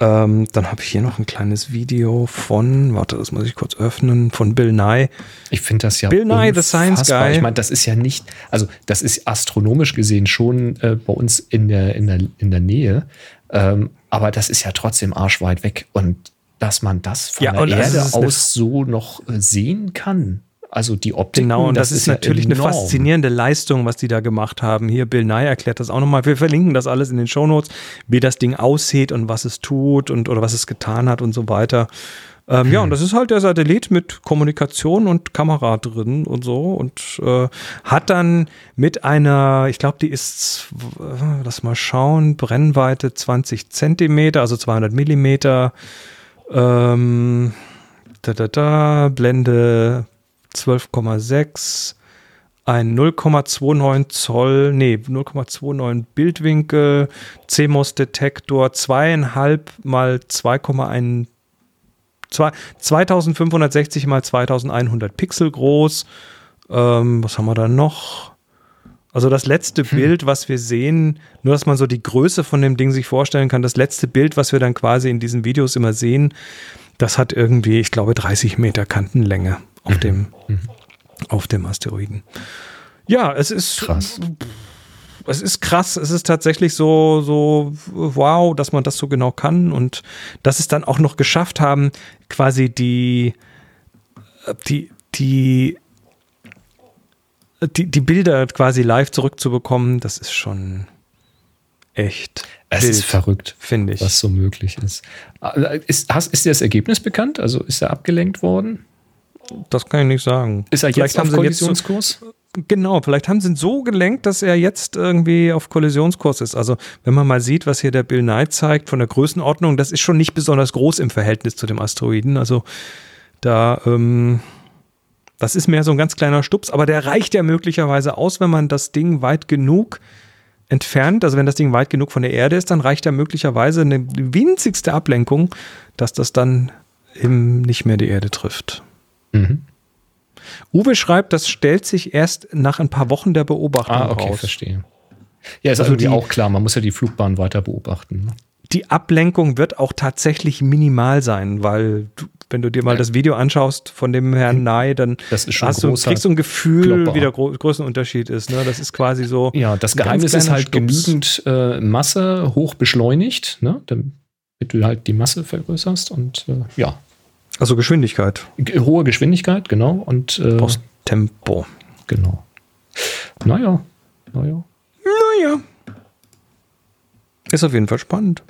Ähm, dann habe ich hier noch ein kleines Video von, warte, das muss ich kurz öffnen, von Bill Nye. Ich finde das ja Bill Nye, the Science. Guy. Ich meine, das ist ja nicht, also das ist astronomisch gesehen schon äh, bei uns in der, in der, in der Nähe, ähm, aber das ist ja trotzdem arschweit weg und dass man das von Ja, der also Erde aus so noch äh, sehen kann. Also die Optik, Genau, und das, ist, ja natürlich eine enorm. faszinierende Leistung, was die da gemacht haben. Hier, Bill Nye erklärt das auch nochmal. Wir verlinken das alles in den Shownotes, wie das Ding aussieht und was es tut und oder was es getan hat und so weiter. Ähm, Ja, und das ist halt der Satellit mit Kommunikation und Kamera drin und so und äh, hat dann mit einer, ich glaube, die ist, äh, lass mal schauen, Brennweite 20 Zentimeter, also 200 Millimeter, ähm, da, da, da, Blende 12,6, ein 0,29 Zoll, nee, 0,29 Bildwinkel, CMOS-Detektor, zweieinhalb mal 2,1 zwei- 2560 mal 2100 Pixel groß. Ähm, was haben wir da noch? Also das letzte Bild, was wir sehen, nur dass man so die Größe von dem Ding sich vorstellen kann, das letzte Bild, was wir dann quasi in diesen Videos immer sehen, das hat irgendwie, ich glaube, 30 Meter Kantenlänge auf dem, auf dem Asteroiden. Ja, es ist Krass. es ist krass, es ist tatsächlich so, so wow, dass man das so genau kann und dass es dann auch noch geschafft haben, quasi die, die, die, die, die Bilder quasi live zurückzubekommen, das ist schon echt. Es wild, ist verrückt, finde ich. was so möglich ist. Äh, Ist, hast, ist dir das Ergebnis bekannt? Also ist er abgelenkt worden? Das kann ich nicht sagen. Ist er Vielleicht jetzt auf haben sie jetzt Kollisionskurs? Genau, vielleicht haben sie ihn so gelenkt, dass er jetzt irgendwie auf Kollisionskurs ist. Also, wenn man mal sieht, was hier der Bill Nye zeigt von der Größenordnung, das ist schon nicht besonders groß im Verhältnis zu dem Asteroiden. Also, da, ähm, das ist mehr so ein ganz kleiner Stups, aber der reicht ja möglicherweise aus, wenn man das Ding weit genug entfernt, also wenn das Ding weit genug von der Erde ist, dann reicht ja möglicherweise eine winzigste Ablenkung, dass das dann eben nicht mehr die Erde trifft. Mhm. Uwe schreibt, das stellt sich erst nach ein paar Wochen der Beobachtung Ah, okay, raus. verstehe. Ja, ist Also irgendwie die- auch klar, man muss ja die Flugbahn weiter beobachten. ne? Die Ablenkung wird auch tatsächlich minimal sein, weil du, wenn du dir mal Ja. das Video anschaust von dem Herrn Nye, dann hast du, kriegst du ein Gefühl, Klopper. wie der Gro Größenunterschied ist. Ne? Das ist quasi so. Ja, das Geheimnis ist halt Stups. genügend äh, Masse hoch beschleunigt, ne? damit du halt die Masse vergrößerst und äh, ja, Also Geschwindigkeit. Hohe Geschwindigkeit, genau. Und äh, Brauchst Tempo. genau. Naja, naja. Naja. Ist auf jeden Fall spannend.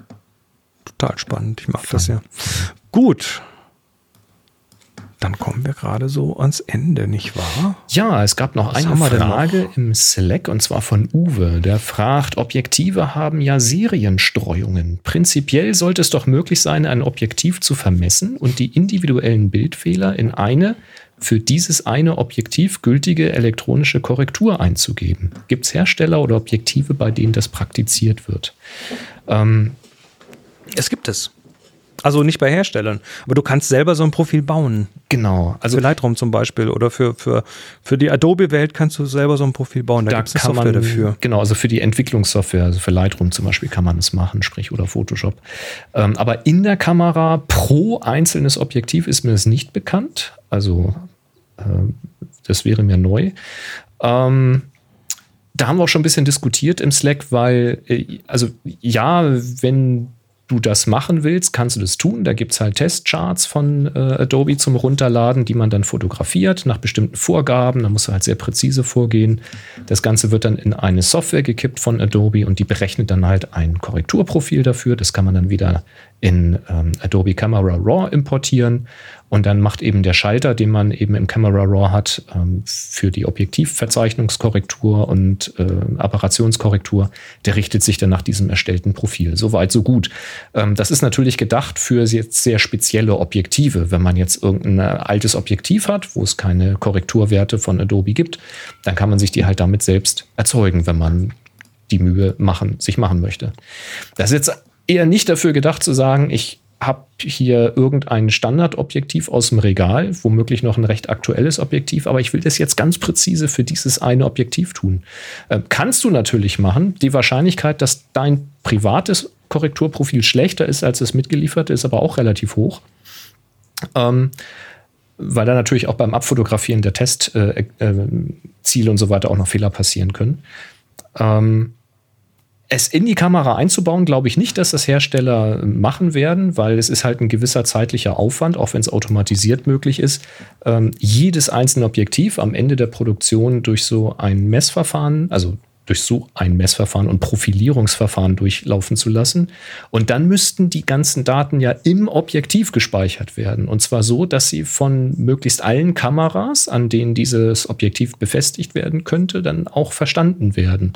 Total spannend. Ich mag das ja. Gut. Dann kommen wir gerade so ans Ende, nicht wahr? Ja, es gab noch Was eine Frage im Slack und zwar von Uwe. Der fragt, Objektive haben ja Serienstreuungen. Prinzipiell sollte es doch möglich sein, ein Objektiv zu vermessen und die individuellen Bildfehler in eine für dieses eine Objektiv gültige elektronische Korrektur einzugeben. Gibt es Hersteller oder Objektive, bei denen das praktiziert wird? Ähm, Es gibt es. Also nicht bei Herstellern. Aber du kannst selber so ein Profil bauen. genau, also Für Lightroom zum Beispiel oder für, für, für die Adobe-Welt kannst du selber so ein Profil bauen. Da, da gibt es Software man dafür. Genau, also für die Entwicklungssoftware, also für Lightroom zum Beispiel kann man es machen, sprich oder Photoshop. Ähm, aber in der Kamera pro einzelnes Objektiv ist mir das nicht bekannt. Also äh, das wäre mir neu. Ähm, da haben wir auch schon ein bisschen diskutiert im Slack, weil, äh, also ja, wenn du das machen willst, kannst du das tun. Da gibt es halt Testcharts von äh, Adobe zum Runterladen, die man dann fotografiert nach bestimmten Vorgaben. Da musst du halt sehr präzise vorgehen. Das Ganze wird dann in eine Software gekippt von Adobe und die berechnet dann halt ein Korrekturprofil dafür. Das kann man dann wieder in ähm, Adobe Camera Raw importieren. Und dann macht eben der Schalter, den man eben im Camera Raw hat, ähm, für die Objektivverzeichnungskorrektur und äh, Apparationskorrektur, der richtet sich dann nach diesem erstellten Profil. Soweit, so gut. Ähm, das ist natürlich gedacht für jetzt sehr spezielle Objektive. Wenn man jetzt irgendein altes Objektiv hat, wo es keine Korrekturwerte von Adobe gibt, dann kann man sich die halt damit selbst erzeugen, wenn man die Mühe machen, sich machen möchte. Das ist jetzt eher nicht dafür gedacht zu sagen, ich habe hier irgendein Standardobjektiv aus dem Regal, womöglich noch ein recht aktuelles Objektiv, aber ich will das jetzt ganz präzise für dieses eine Objektiv tun. Äh, kannst du natürlich machen. Die Wahrscheinlichkeit, dass dein privates Korrekturprofil schlechter ist als das mitgelieferte, ist aber auch relativ hoch. Ähm, weil da natürlich auch beim Abfotografieren der Testziele äh, äh, und so weiter auch noch Fehler passieren können. Ähm, es in die Kamera einzubauen, glaube ich nicht, dass das Hersteller machen werden, weil es ist halt ein gewisser zeitlicher Aufwand, auch wenn es automatisiert möglich ist, ähm, jedes einzelne Objektiv am Ende der Produktion durch so ein Messverfahren, also durch so ein Messverfahren und Profilierungsverfahren durchlaufen zu lassen. Und dann müssten die ganzen Daten ja im Objektiv gespeichert werden. Und zwar so, dass sie von möglichst allen Kameras, an denen dieses Objektiv befestigt werden könnte, dann auch verstanden werden.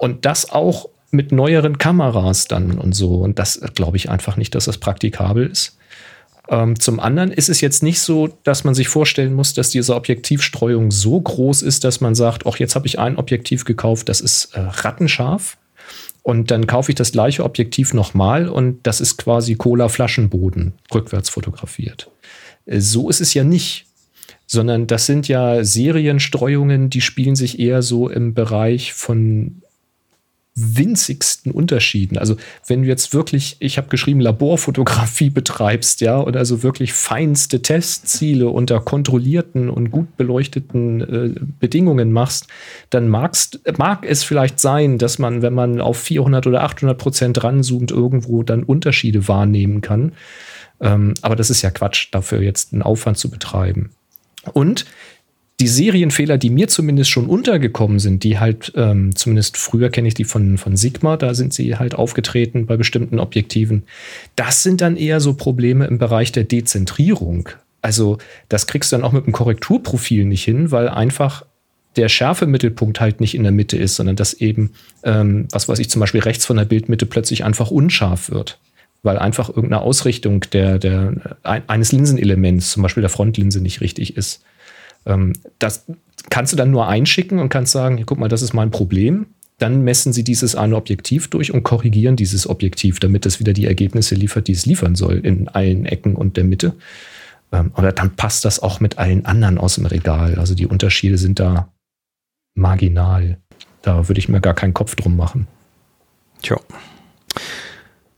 Und das auch mit neueren Kameras dann und so. Und das glaube ich einfach nicht, dass das praktikabel ist. Ähm, zum anderen ist es jetzt nicht so, dass man sich vorstellen muss, dass diese Objektivstreuung so groß ist, dass man sagt, ach, jetzt habe ich ein Objektiv gekauft, das ist äh, rattenscharf. Und dann kaufe ich das gleiche Objektiv nochmal und das ist quasi Cola-Flaschenboden rückwärts fotografiert. Äh, so ist es ja nicht sondern das sind ja Serienstreuungen, die spielen sich eher so im Bereich von winzigsten Unterschieden. Also wenn du jetzt wirklich, ich habe geschrieben, Laborfotografie betreibst, ja, und also wirklich feinste Testziele unter kontrollierten und gut beleuchteten äh, Bedingungen machst, dann magst, mag es vielleicht sein, dass man, wenn man auf 400 oder 800 Prozent ranzoomt, irgendwo dann Unterschiede wahrnehmen kann. Ähm, aber das ist ja Quatsch, dafür jetzt einen Aufwand zu betreiben. Und die Serienfehler, die mir zumindest schon untergekommen sind, die halt, ähm, zumindest früher kenne ich die von, von Sigma, da sind sie halt aufgetreten bei bestimmten Objektiven. Das sind dann eher so Probleme im Bereich der Dezentrierung. Also, das kriegst du dann auch mit dem Korrekturprofil nicht hin, weil einfach der Schärfemittelpunkt halt nicht in der Mitte ist, sondern dass eben, ähm, was weiß ich, zum Beispiel rechts von der Bildmitte plötzlich einfach unscharf wird. Weil einfach irgendeine Ausrichtung der, der, eines Linsenelements, zum Beispiel der Frontlinse, nicht richtig ist. Ähm, das kannst du dann nur einschicken und kannst sagen, guck mal, das ist mein Problem. Dann messen sie dieses eine Objektiv durch und korrigieren dieses Objektiv, damit es wieder die Ergebnisse liefert, die es liefern soll, in allen Ecken und der Mitte. Ähm, oder dann passt das auch mit allen anderen aus dem Regal. Also die Unterschiede sind da marginal. Da würde ich mir gar keinen Kopf drum machen. Tja.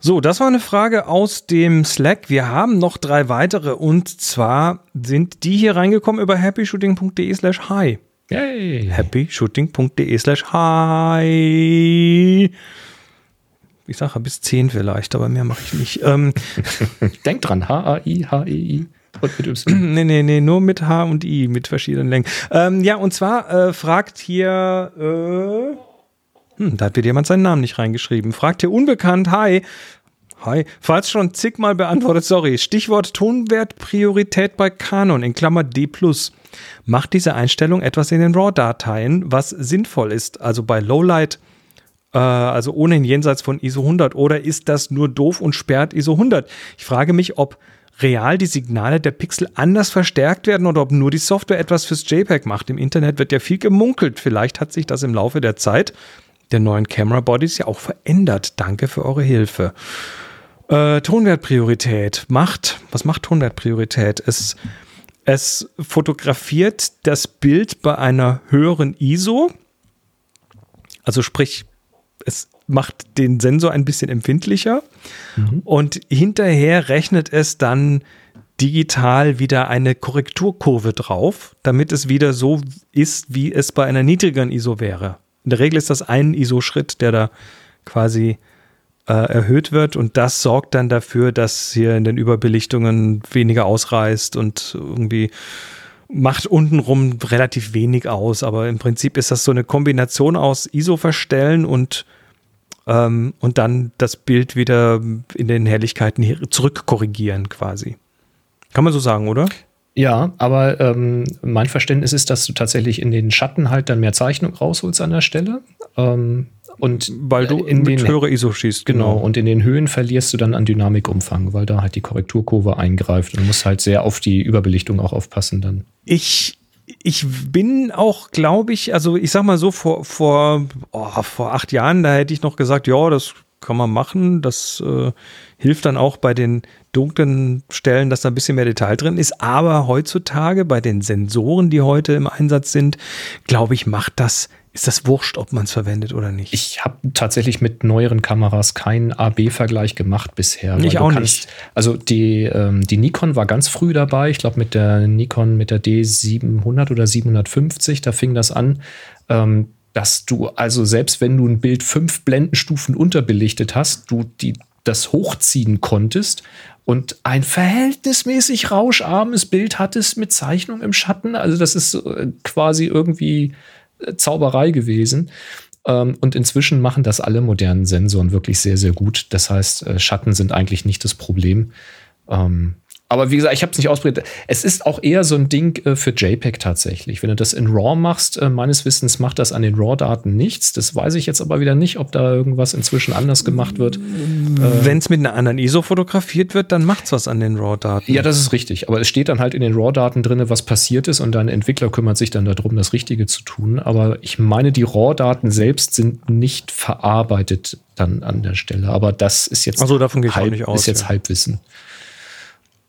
So, das war eine Frage aus dem Slack. Wir haben noch drei weitere und zwar sind die hier reingekommen über happyshooting.de slash hi. Yay. happyshooting.de slash hi. Ich sage bis 10 vielleicht, aber mehr mache ich nicht. Ähm, Denk dran, H-A-I, H-E-I. Und mit Y. nee, nee, nee, nur mit H und I, mit verschiedenen Längen. Ähm, ja, und zwar äh, fragt hier, äh, hm, da hat wieder jemand seinen Namen nicht reingeschrieben. Fragt hier unbekannt, hi. Hi. Falls schon zigmal beantwortet, sorry. Stichwort Tonwertpriorität bei Canon in Klammer D+. Macht diese Einstellung etwas in den RAW-Dateien, was sinnvoll ist, also bei Lowlight, äh, also ohnehin jenseits von ISO 100, oder ist das nur doof und sperrt ISO 100? Ich frage mich, ob real die Signale der Pixel anders verstärkt werden oder ob nur die Software etwas fürs JPEG macht. Im Internet wird ja viel gemunkelt. Vielleicht hat sich das im Laufe der Zeit der neuen Camera Bodies ja auch verändert. Danke für eure Hilfe. Äh, Tonwertpriorität macht, was macht Tonwertpriorität? Es, es fotografiert das Bild bei einer höheren ISO. Also sprich, es macht den Sensor ein bisschen empfindlicher mhm. und hinterher rechnet es dann digital wieder eine Korrekturkurve drauf, damit es wieder so ist, wie es bei einer niedrigeren ISO wäre. In der Regel ist das ein ISO-Schritt, der da quasi äh, erhöht wird und das sorgt dann dafür, dass hier in den Überbelichtungen weniger ausreißt und irgendwie macht untenrum relativ wenig aus, aber im Prinzip ist das so eine Kombination aus ISO verstellen und ähm, und dann das Bild wieder in den Helligkeiten zurückkorrigieren quasi. Kann man so sagen, oder? Ja, aber ähm, mein Verständnis ist, dass du tatsächlich in den Schatten halt dann mehr Zeichnung rausholst an der Stelle. Ähm, und weil du in mit den höhere ISO schießt. Genau. genau. Und in den Höhen verlierst du dann an Dynamikumfang, weil da halt die Korrekturkurve eingreift und musst halt sehr auf die Überbelichtung auch aufpassen dann. Ich ich bin auch, glaube ich, also ich sag mal so, vor, vor, oh, vor acht Jahren, da hätte ich noch gesagt, ja, das kann man machen. Das äh, hilft dann auch bei den dunklen Stellen, dass da ein bisschen mehr Detail drin ist. Aber heutzutage bei den Sensoren, die heute im Einsatz sind, glaube ich, macht das ist das wurscht, ob man es verwendet oder nicht? Ich habe tatsächlich mit neueren Kameras keinen AB-Vergleich gemacht bisher. Ich auch kannst, nicht. Also die, ähm, die Nikon war ganz früh dabei. Ich glaube mit der Nikon, mit der D700 oder 750, da fing das an. Ähm, dass du also selbst wenn du ein Bild fünf Blendenstufen unterbelichtet hast, du die, das hochziehen konntest und ein verhältnismäßig rauscharmes Bild hattest mit Zeichnung im Schatten. Also das ist äh, quasi irgendwie Zauberei gewesen. Ähm, und inzwischen machen das alle modernen Sensoren wirklich sehr, sehr gut. Das heißt, äh, Schatten sind eigentlich nicht das Problem. Ähm, aber wie gesagt, ich habe es nicht ausprobiert. Es ist auch eher so ein Ding äh, für JPEG tatsächlich. Wenn du das in RAW machst, äh, meines Wissens macht das an den RAW-Daten nichts. Das weiß ich jetzt aber wieder nicht, ob da irgendwas inzwischen anders gemacht wird. Wenn es mit einer anderen ISO fotografiert wird, dann macht es was an den RAW-Daten. Ja, das ist richtig. Aber es steht dann halt in den RAW-Daten drin, was passiert ist und dein Entwickler kümmert sich dann darum, das Richtige zu tun. Aber ich meine, die RAW-Daten selbst sind nicht verarbeitet dann an der Stelle. Aber das ist jetzt, also davon halb, nicht aus, ist jetzt ja. Halbwissen.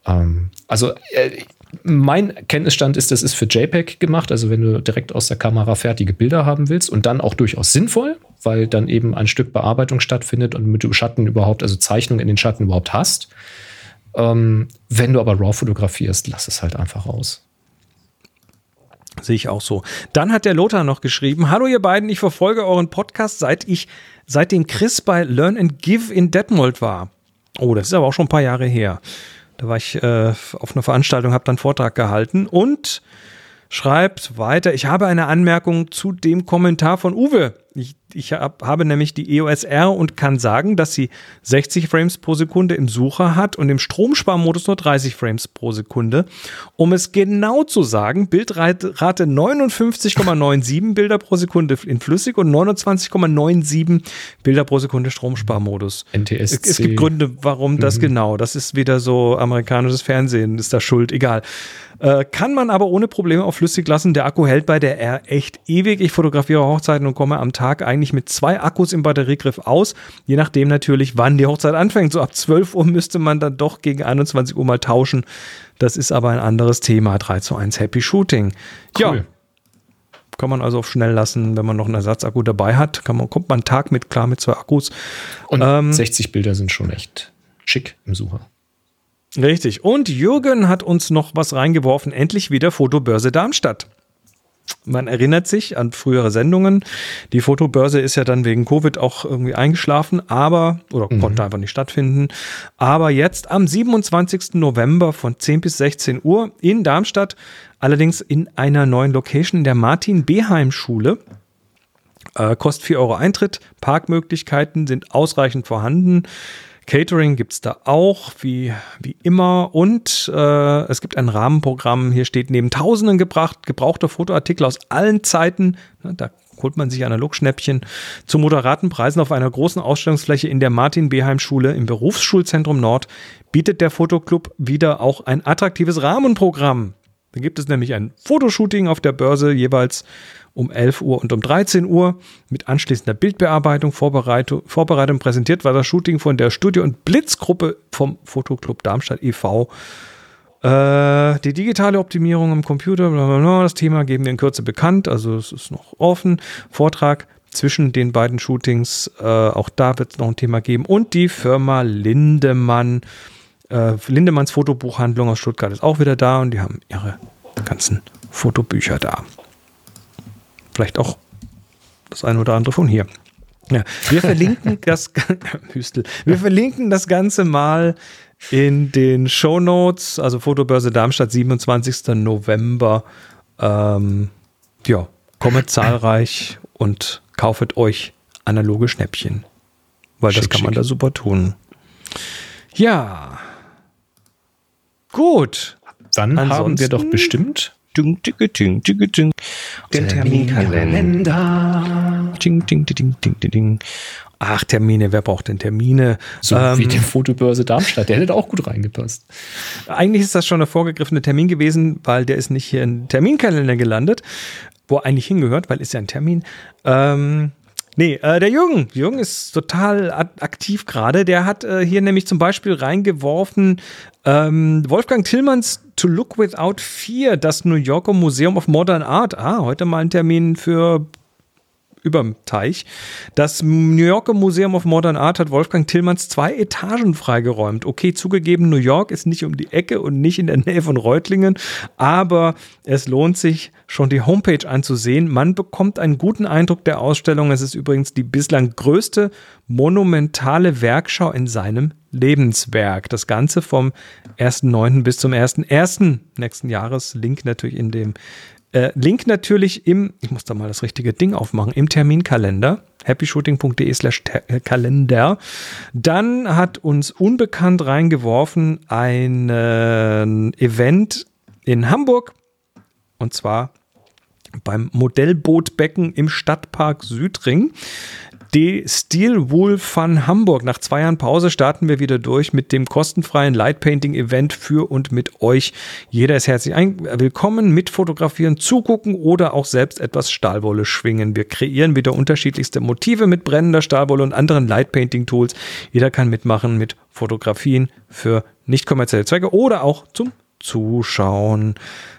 Ähm, also äh, mein Kenntnisstand ist, das ist für JPEG gemacht, also wenn du direkt aus der Kamera fertige Bilder haben willst und dann auch durchaus sinnvoll, weil dann eben ein Stück Bearbeitung stattfindet und mit du Schatten überhaupt, also Zeichnung in den Schatten überhaupt hast. Ähm, wenn du aber RAW fotografierst, lass es halt einfach aus. Sehe ich auch so. Dann hat der Lothar noch geschrieben: Hallo, ihr beiden, ich verfolge euren Podcast, seit ich, seitdem Chris bei Learn and Give in Detmold war. Oh, das ist aber auch schon ein paar Jahre her. Da war ich äh, auf einer Veranstaltung, habe dann Vortrag gehalten und schreibt weiter, ich habe eine Anmerkung zu dem Kommentar von Uwe. Ich, ich hab, habe nämlich die EOS R und kann sagen, dass sie 60 Frames pro Sekunde im Sucher hat und im Stromsparmodus nur 30 Frames pro Sekunde. Um es genau zu sagen, Bildrate 59,97 Bilder pro Sekunde in flüssig und 29,97 Bilder pro Sekunde Stromsparmodus. NTSC. Es gibt Gründe, warum das mhm. genau. Das ist wieder so amerikanisches Fernsehen, ist da schuld, egal. Äh, kann man aber ohne Probleme auf flüssig lassen. Der Akku hält bei der R echt ewig. Ich fotografiere Hochzeiten und komme am Tag eigentlich mit zwei Akkus im Batteriegriff aus. Je nachdem natürlich, wann die Hochzeit anfängt. So ab 12 Uhr müsste man dann doch gegen 21 Uhr mal tauschen. Das ist aber ein anderes Thema. 3 zu 1 Happy Shooting. Cool. Ja. Kann man also auf schnell lassen, wenn man noch einen Ersatzakku dabei hat. Kann man, kommt man einen Tag mit klar mit zwei Akkus. Und ähm, 60 Bilder sind schon echt schick im Sucher. Richtig. Und Jürgen hat uns noch was reingeworfen. Endlich wieder Fotobörse Darmstadt. Man erinnert sich an frühere Sendungen. Die Fotobörse ist ja dann wegen Covid auch irgendwie eingeschlafen, aber, oder mhm. konnte einfach nicht stattfinden. Aber jetzt am 27. November von 10 bis 16 Uhr in Darmstadt, allerdings in einer neuen Location der Martin-Beheim-Schule. Äh, kostet 4 Euro Eintritt. Parkmöglichkeiten sind ausreichend vorhanden. Catering gibt es da auch, wie, wie immer. Und äh, es gibt ein Rahmenprogramm. Hier steht neben Tausenden gebracht, gebrauchter Fotoartikel aus allen Zeiten. Ne, da holt man sich Analogschnäppchen zu moderaten Preisen auf einer großen Ausstellungsfläche in der Martin-Beheim-Schule im Berufsschulzentrum Nord. Bietet der Fotoclub wieder auch ein attraktives Rahmenprogramm. Da gibt es nämlich ein Fotoshooting auf der Börse jeweils um 11 Uhr und um 13 Uhr mit anschließender Bildbearbeitung, Vorbereitung, Vorbereitung präsentiert war das Shooting von der Studio- und Blitzgruppe vom Fotoclub Darmstadt e.V. Äh, die digitale Optimierung am Computer, blablabla, das Thema geben wir in Kürze bekannt, also es ist noch offen. Vortrag zwischen den beiden Shootings, äh, auch da wird es noch ein Thema geben. Und die Firma Lindemann, äh, Lindemanns Fotobuchhandlung aus Stuttgart ist auch wieder da und die haben ihre ganzen Fotobücher da. Vielleicht auch das eine oder andere von hier. Ja, wir verlinken das Hüstel. Wir verlinken das Ganze mal in den Show Notes, also Fotobörse Darmstadt, 27. November. Ähm, ja, kommet zahlreich und kaufet euch analoge Schnäppchen, weil schick, das kann man da super tun. Ja, gut. Dann Ansonsten haben wir doch bestimmt ding, ding, ding. Den Terminkalender. Ding, ding, ding, ding, ding, ding. Ach, Termine, wer braucht denn Termine? So ähm, wie die Fotobörse Darmstadt, der hätte auch gut reingepasst. Eigentlich ist das schon der vorgegriffene Termin gewesen, weil der ist nicht hier im Terminkalender gelandet, wo er eigentlich hingehört, weil ist ja ein Termin. Ähm, Nee, äh, der Jürgen. Jürgen ist total aktiv gerade. Der hat äh, hier nämlich zum Beispiel reingeworfen ähm, Wolfgang Tillmanns To Look Without Fear, das New Yorker Museum of Modern Art. Ah, heute mal ein Termin für überm Teich. Das New Yorker Museum of Modern Art hat Wolfgang Tillmanns zwei Etagen freigeräumt. Okay, zugegeben, New York ist nicht um die Ecke und nicht in der Nähe von Reutlingen, aber es lohnt sich schon die Homepage anzusehen. Man bekommt einen guten Eindruck der Ausstellung. Es ist übrigens die bislang größte monumentale Werkschau in seinem Lebenswerk. Das Ganze vom 1.9. bis zum 1.1. nächsten Jahres. Link natürlich in dem äh, Link natürlich im, ich muss da mal das richtige Ding aufmachen, im Terminkalender, happyshooting.de slash äh, Kalender. Dann hat uns unbekannt reingeworfen ein äh, Event in Hamburg und zwar beim Modellbootbecken im Stadtpark Südring die Steel Wool Fun Hamburg. Nach zwei Jahren Pause starten wir wieder durch mit dem kostenfreien Lightpainting Event für und mit euch. Jeder ist herzlich willkommen mit fotografieren, zugucken oder auch selbst etwas Stahlwolle schwingen. Wir kreieren wieder unterschiedlichste Motive mit brennender Stahlwolle und anderen Lightpainting Tools. Jeder kann mitmachen mit Fotografien für nicht kommerzielle Zwecke oder auch zum Zuschauen.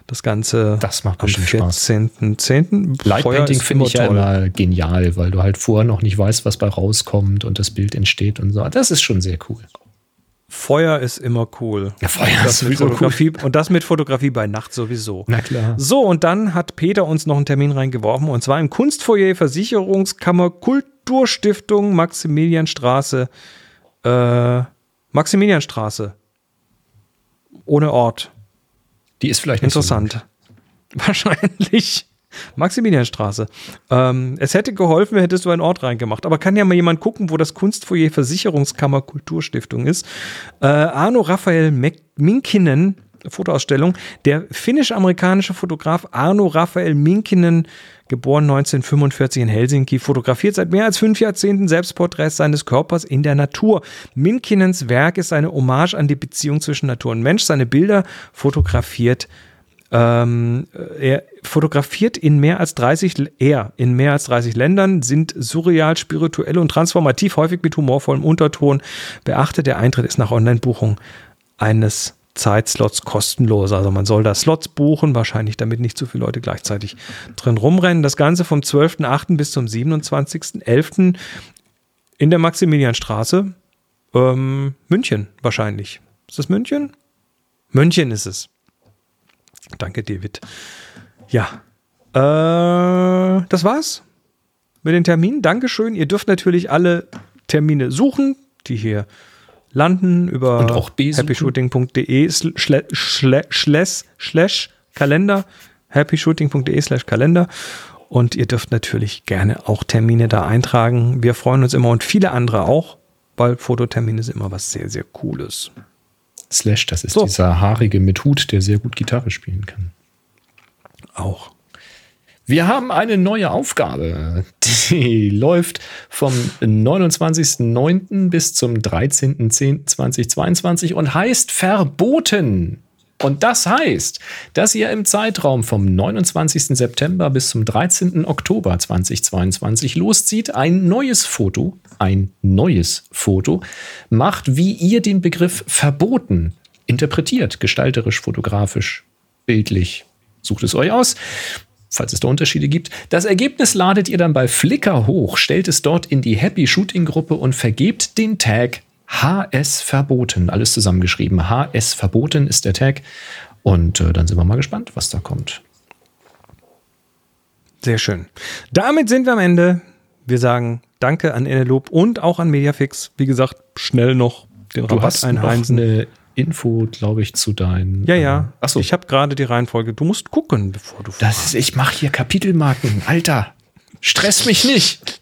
Das Ganze das macht am 14.10. Lightpainting finde ich ja immer genial, weil du halt vorher noch nicht weißt, was bei rauskommt und das Bild entsteht und so. Das ist schon sehr cool. Feuer ist immer cool. Ja, Feuer das ist sowieso Fotografie cool. Und das mit Fotografie bei Nacht sowieso. Na klar. So, und dann hat Peter uns noch einen Termin reingeworfen und zwar im Kunstfoyer Versicherungskammer Kulturstiftung Maximilianstraße. Äh, Maximilianstraße. Ohne Ort. Die ist vielleicht interessant. So Wahrscheinlich. Maximilianstraße. Ähm, es hätte geholfen, hättest du einen Ort reingemacht. Aber kann ja mal jemand gucken, wo das Kunstfoyer Versicherungskammer Kulturstiftung ist. Äh, Arno Raphael Minkinen, Fotoausstellung. Der finnisch-amerikanische Fotograf Arno Raphael Minkinen, geboren 1945 in Helsinki, fotografiert seit mehr als fünf Jahrzehnten Selbstporträts seines Körpers in der Natur. Minkinens Werk ist eine Hommage an die Beziehung zwischen Natur und Mensch. Seine Bilder fotografiert ähm, er fotografiert in mehr als 30, er in mehr als 30 Ländern, sind surreal, spirituell und transformativ, häufig mit humorvollem Unterton. Beachte, der Eintritt ist nach Online-Buchung eines Zeitslots kostenlos. Also man soll da Slots buchen, wahrscheinlich damit nicht zu viele Leute gleichzeitig drin rumrennen. Das Ganze vom 12.8. bis zum 27.11. in der Maximilianstraße. Ähm, München wahrscheinlich. Ist das München? München ist es. Danke, David. Ja. Äh, das war's mit den Terminen. Dankeschön. Ihr dürft natürlich alle Termine suchen, die hier landen über happyshooting.de slash Kalender happyshooting.de slash Kalender und ihr dürft natürlich gerne auch Termine da eintragen. Wir freuen uns immer und viele andere auch, weil Fototermine sind immer was sehr, sehr Cooles. Slash, das ist so. dieser haarige mit Hut, der sehr gut Gitarre spielen kann. Auch. Wir haben eine neue Aufgabe. Die läuft vom 29.09. bis zum 13.10.2022 und heißt Verboten. Und das heißt, dass ihr im Zeitraum vom 29. September bis zum 13. Oktober 2022 loszieht, ein neues Foto, ein neues Foto macht, wie ihr den Begriff verboten interpretiert, gestalterisch, fotografisch, bildlich. Sucht es euch aus falls es da Unterschiede gibt. Das Ergebnis ladet ihr dann bei Flickr hoch, stellt es dort in die Happy Shooting Gruppe und vergebt den Tag HS verboten. Alles zusammengeschrieben. HS verboten ist der Tag. Und äh, dann sind wir mal gespannt, was da kommt. Sehr schön. Damit sind wir am Ende. Wir sagen Danke an Eneloop und auch an Mediafix. Wie gesagt, schnell noch den du Rabatt hast einheimsen. Eine Info, glaube ich, zu deinen. Ja, ja. Äh, Achso. Ich habe gerade die Reihenfolge. Du musst gucken, bevor du. Das ist, ich mache hier Kapitelmarken. Alter, stress mich nicht.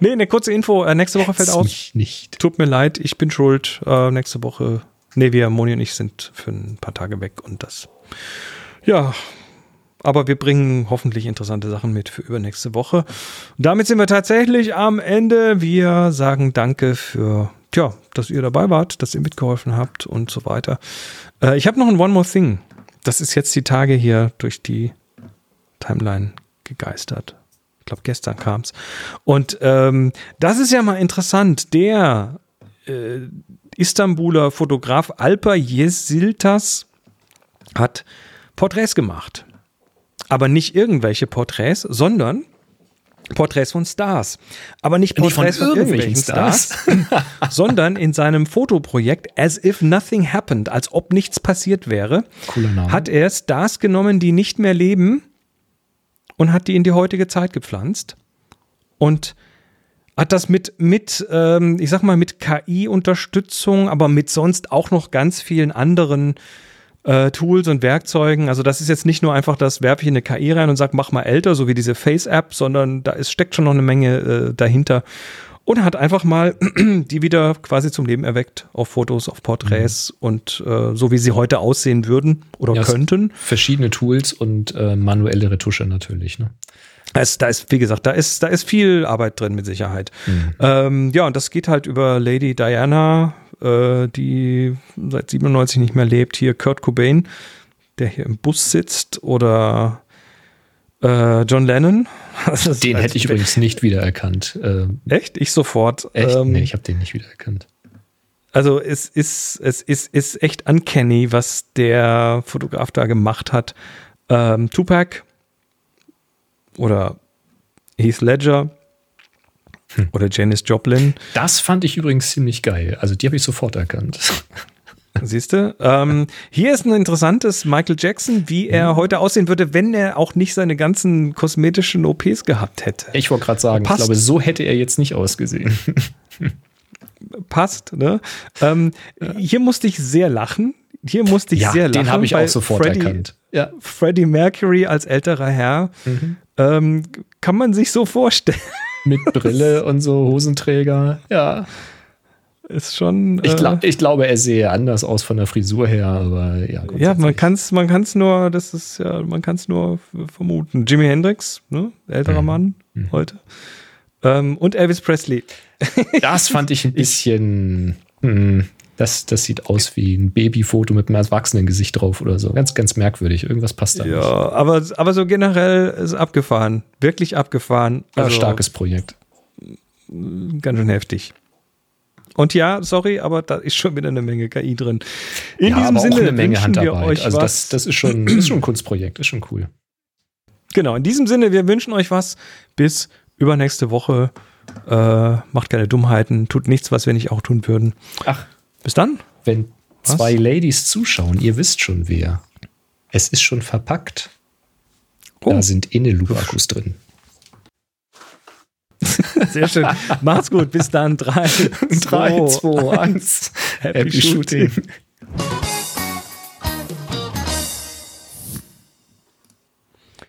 nee, eine kurze Info. Äh, nächste Woche fällt aus. Mich nicht. Tut mir leid, ich bin schuld. Äh, nächste Woche. Nee, wir, Moni und ich sind für ein paar Tage weg und das. Ja, aber wir bringen hoffentlich interessante Sachen mit für übernächste Woche. damit sind wir tatsächlich am Ende. Wir sagen Danke für tja, dass ihr dabei wart, dass ihr mitgeholfen habt und so weiter. Äh, ich habe noch ein One More Thing. Das ist jetzt die Tage hier durch die Timeline gegeistert. glaube, gestern kam es. Und ähm, das ist ja mal interessant. Der äh, Istanbuler Fotograf Alper Yesiltas hat Porträts gemacht. Aber nicht irgendwelche Porträts, sondern Porträts von Stars. Aber nicht Nicht von Porträts von, irgendwelchen irgendwelchen Stars, sondern in seinem Fotoprojekt As If Nothing Happened, als ob nichts passiert wäre, hat er Stars genommen, die nicht mehr leben und hat die in die heutige Zeit gepflanzt. Und hat das mit, mit ähm, ich sag mal, mit KI-Unterstützung, aber mit sonst auch noch ganz vielen anderen äh, Tools und Werkzeugen. Also das ist jetzt nicht nur einfach das, werfe ich in eine KI rein und sag, mach mal älter, so wie diese Face-App, sondern da ist, steckt schon noch eine Menge äh, dahinter. Und hat einfach mal die wieder quasi zum Leben erweckt auf Fotos, auf Porträts und äh, so wie sie heute aussehen würden oder Ja, könnten. Verschiedene Tools und äh, manuelle Retusche natürlich. Ne? Da ist, da ist, wie gesagt, da ist, da ist viel Arbeit drin mit Sicherheit. Ähm, ja, und das geht halt über Lady Diana, äh, die seit 97 nicht mehr lebt. Hier Kurt Cobain, der hier im Bus sitzt, oder äh, John Lennon. Den halt- hätte ich übrigens nicht wiedererkannt. Äh, Echt? Ich sofort. echt? Ähm, nee, ich habe den nicht wiedererkannt. Also es ist, es ist, ist echt uncanny, was der Fotograf da gemacht hat. Ähm, Tupac oder Heath Ledger oder Janis Joplin. Das fand ich übrigens ziemlich geil. Also die habe ich sofort erkannt. Siehst du? Ähm, hier ist ein interessantes Michael Jackson, wie er heute aussehen würde, wenn er auch nicht seine ganzen kosmetischen OPs gehabt hätte. Ich wollte gerade sagen, Passt. ich glaube, so hätte er jetzt nicht ausgesehen. Passt, ne? Ähm, Hier musste ich sehr lachen. Hier musste ich sehr lachen. den habe ich auch sofort Freddie, erkannt. Ja. Freddie Mercury als älterer Herr. Mhm. Ähm, kann man sich so vorstellen. Mit Brille und so Hosenträger. Ja. Ist schon. Ich, äh, glaub, ich glaube, er sehe anders aus von der Frisur her, aber ja. ja, man kann es man kann's nur, das ist ja, man kann es nur vermuten. Jimi Hendrix, ne? älterer Mann heute. Ähm, und Elvis Presley. Das fand ich ein bisschen. hm, das, das sieht aus wie ein Babyfoto mit einem Erwachsenengesicht drauf oder so. Ganz, ganz merkwürdig. Irgendwas passt da Ja, nicht. aber, aber so generell ist abgefahren. Wirklich abgefahren. Ja, Also starkes Projekt. ganz schön heftig. Und ja, sorry, aber da ist schon wieder eine Menge KI drin. In ja, diesem aber Sinne auch eine Menge Handarbeit. euch Also was. das, das ist schon, ist schon ein Kunstprojekt, ist schon cool. Genau, in diesem Sinne, wir wünschen euch was bis übernächste Woche. Äh, macht keine Dummheiten, tut nichts, was wir nicht auch tun würden. Ach, Bis dann. wenn Was? zwei Ladies zuschauen, ihr wisst schon wer. Es ist schon verpackt. Oh. Da sind Inneloop-Akkus drin. Sehr schön. Macht's gut. Bis dann. Drei, Drei, zwei, eins. Happy Happy Shooting. Shooting.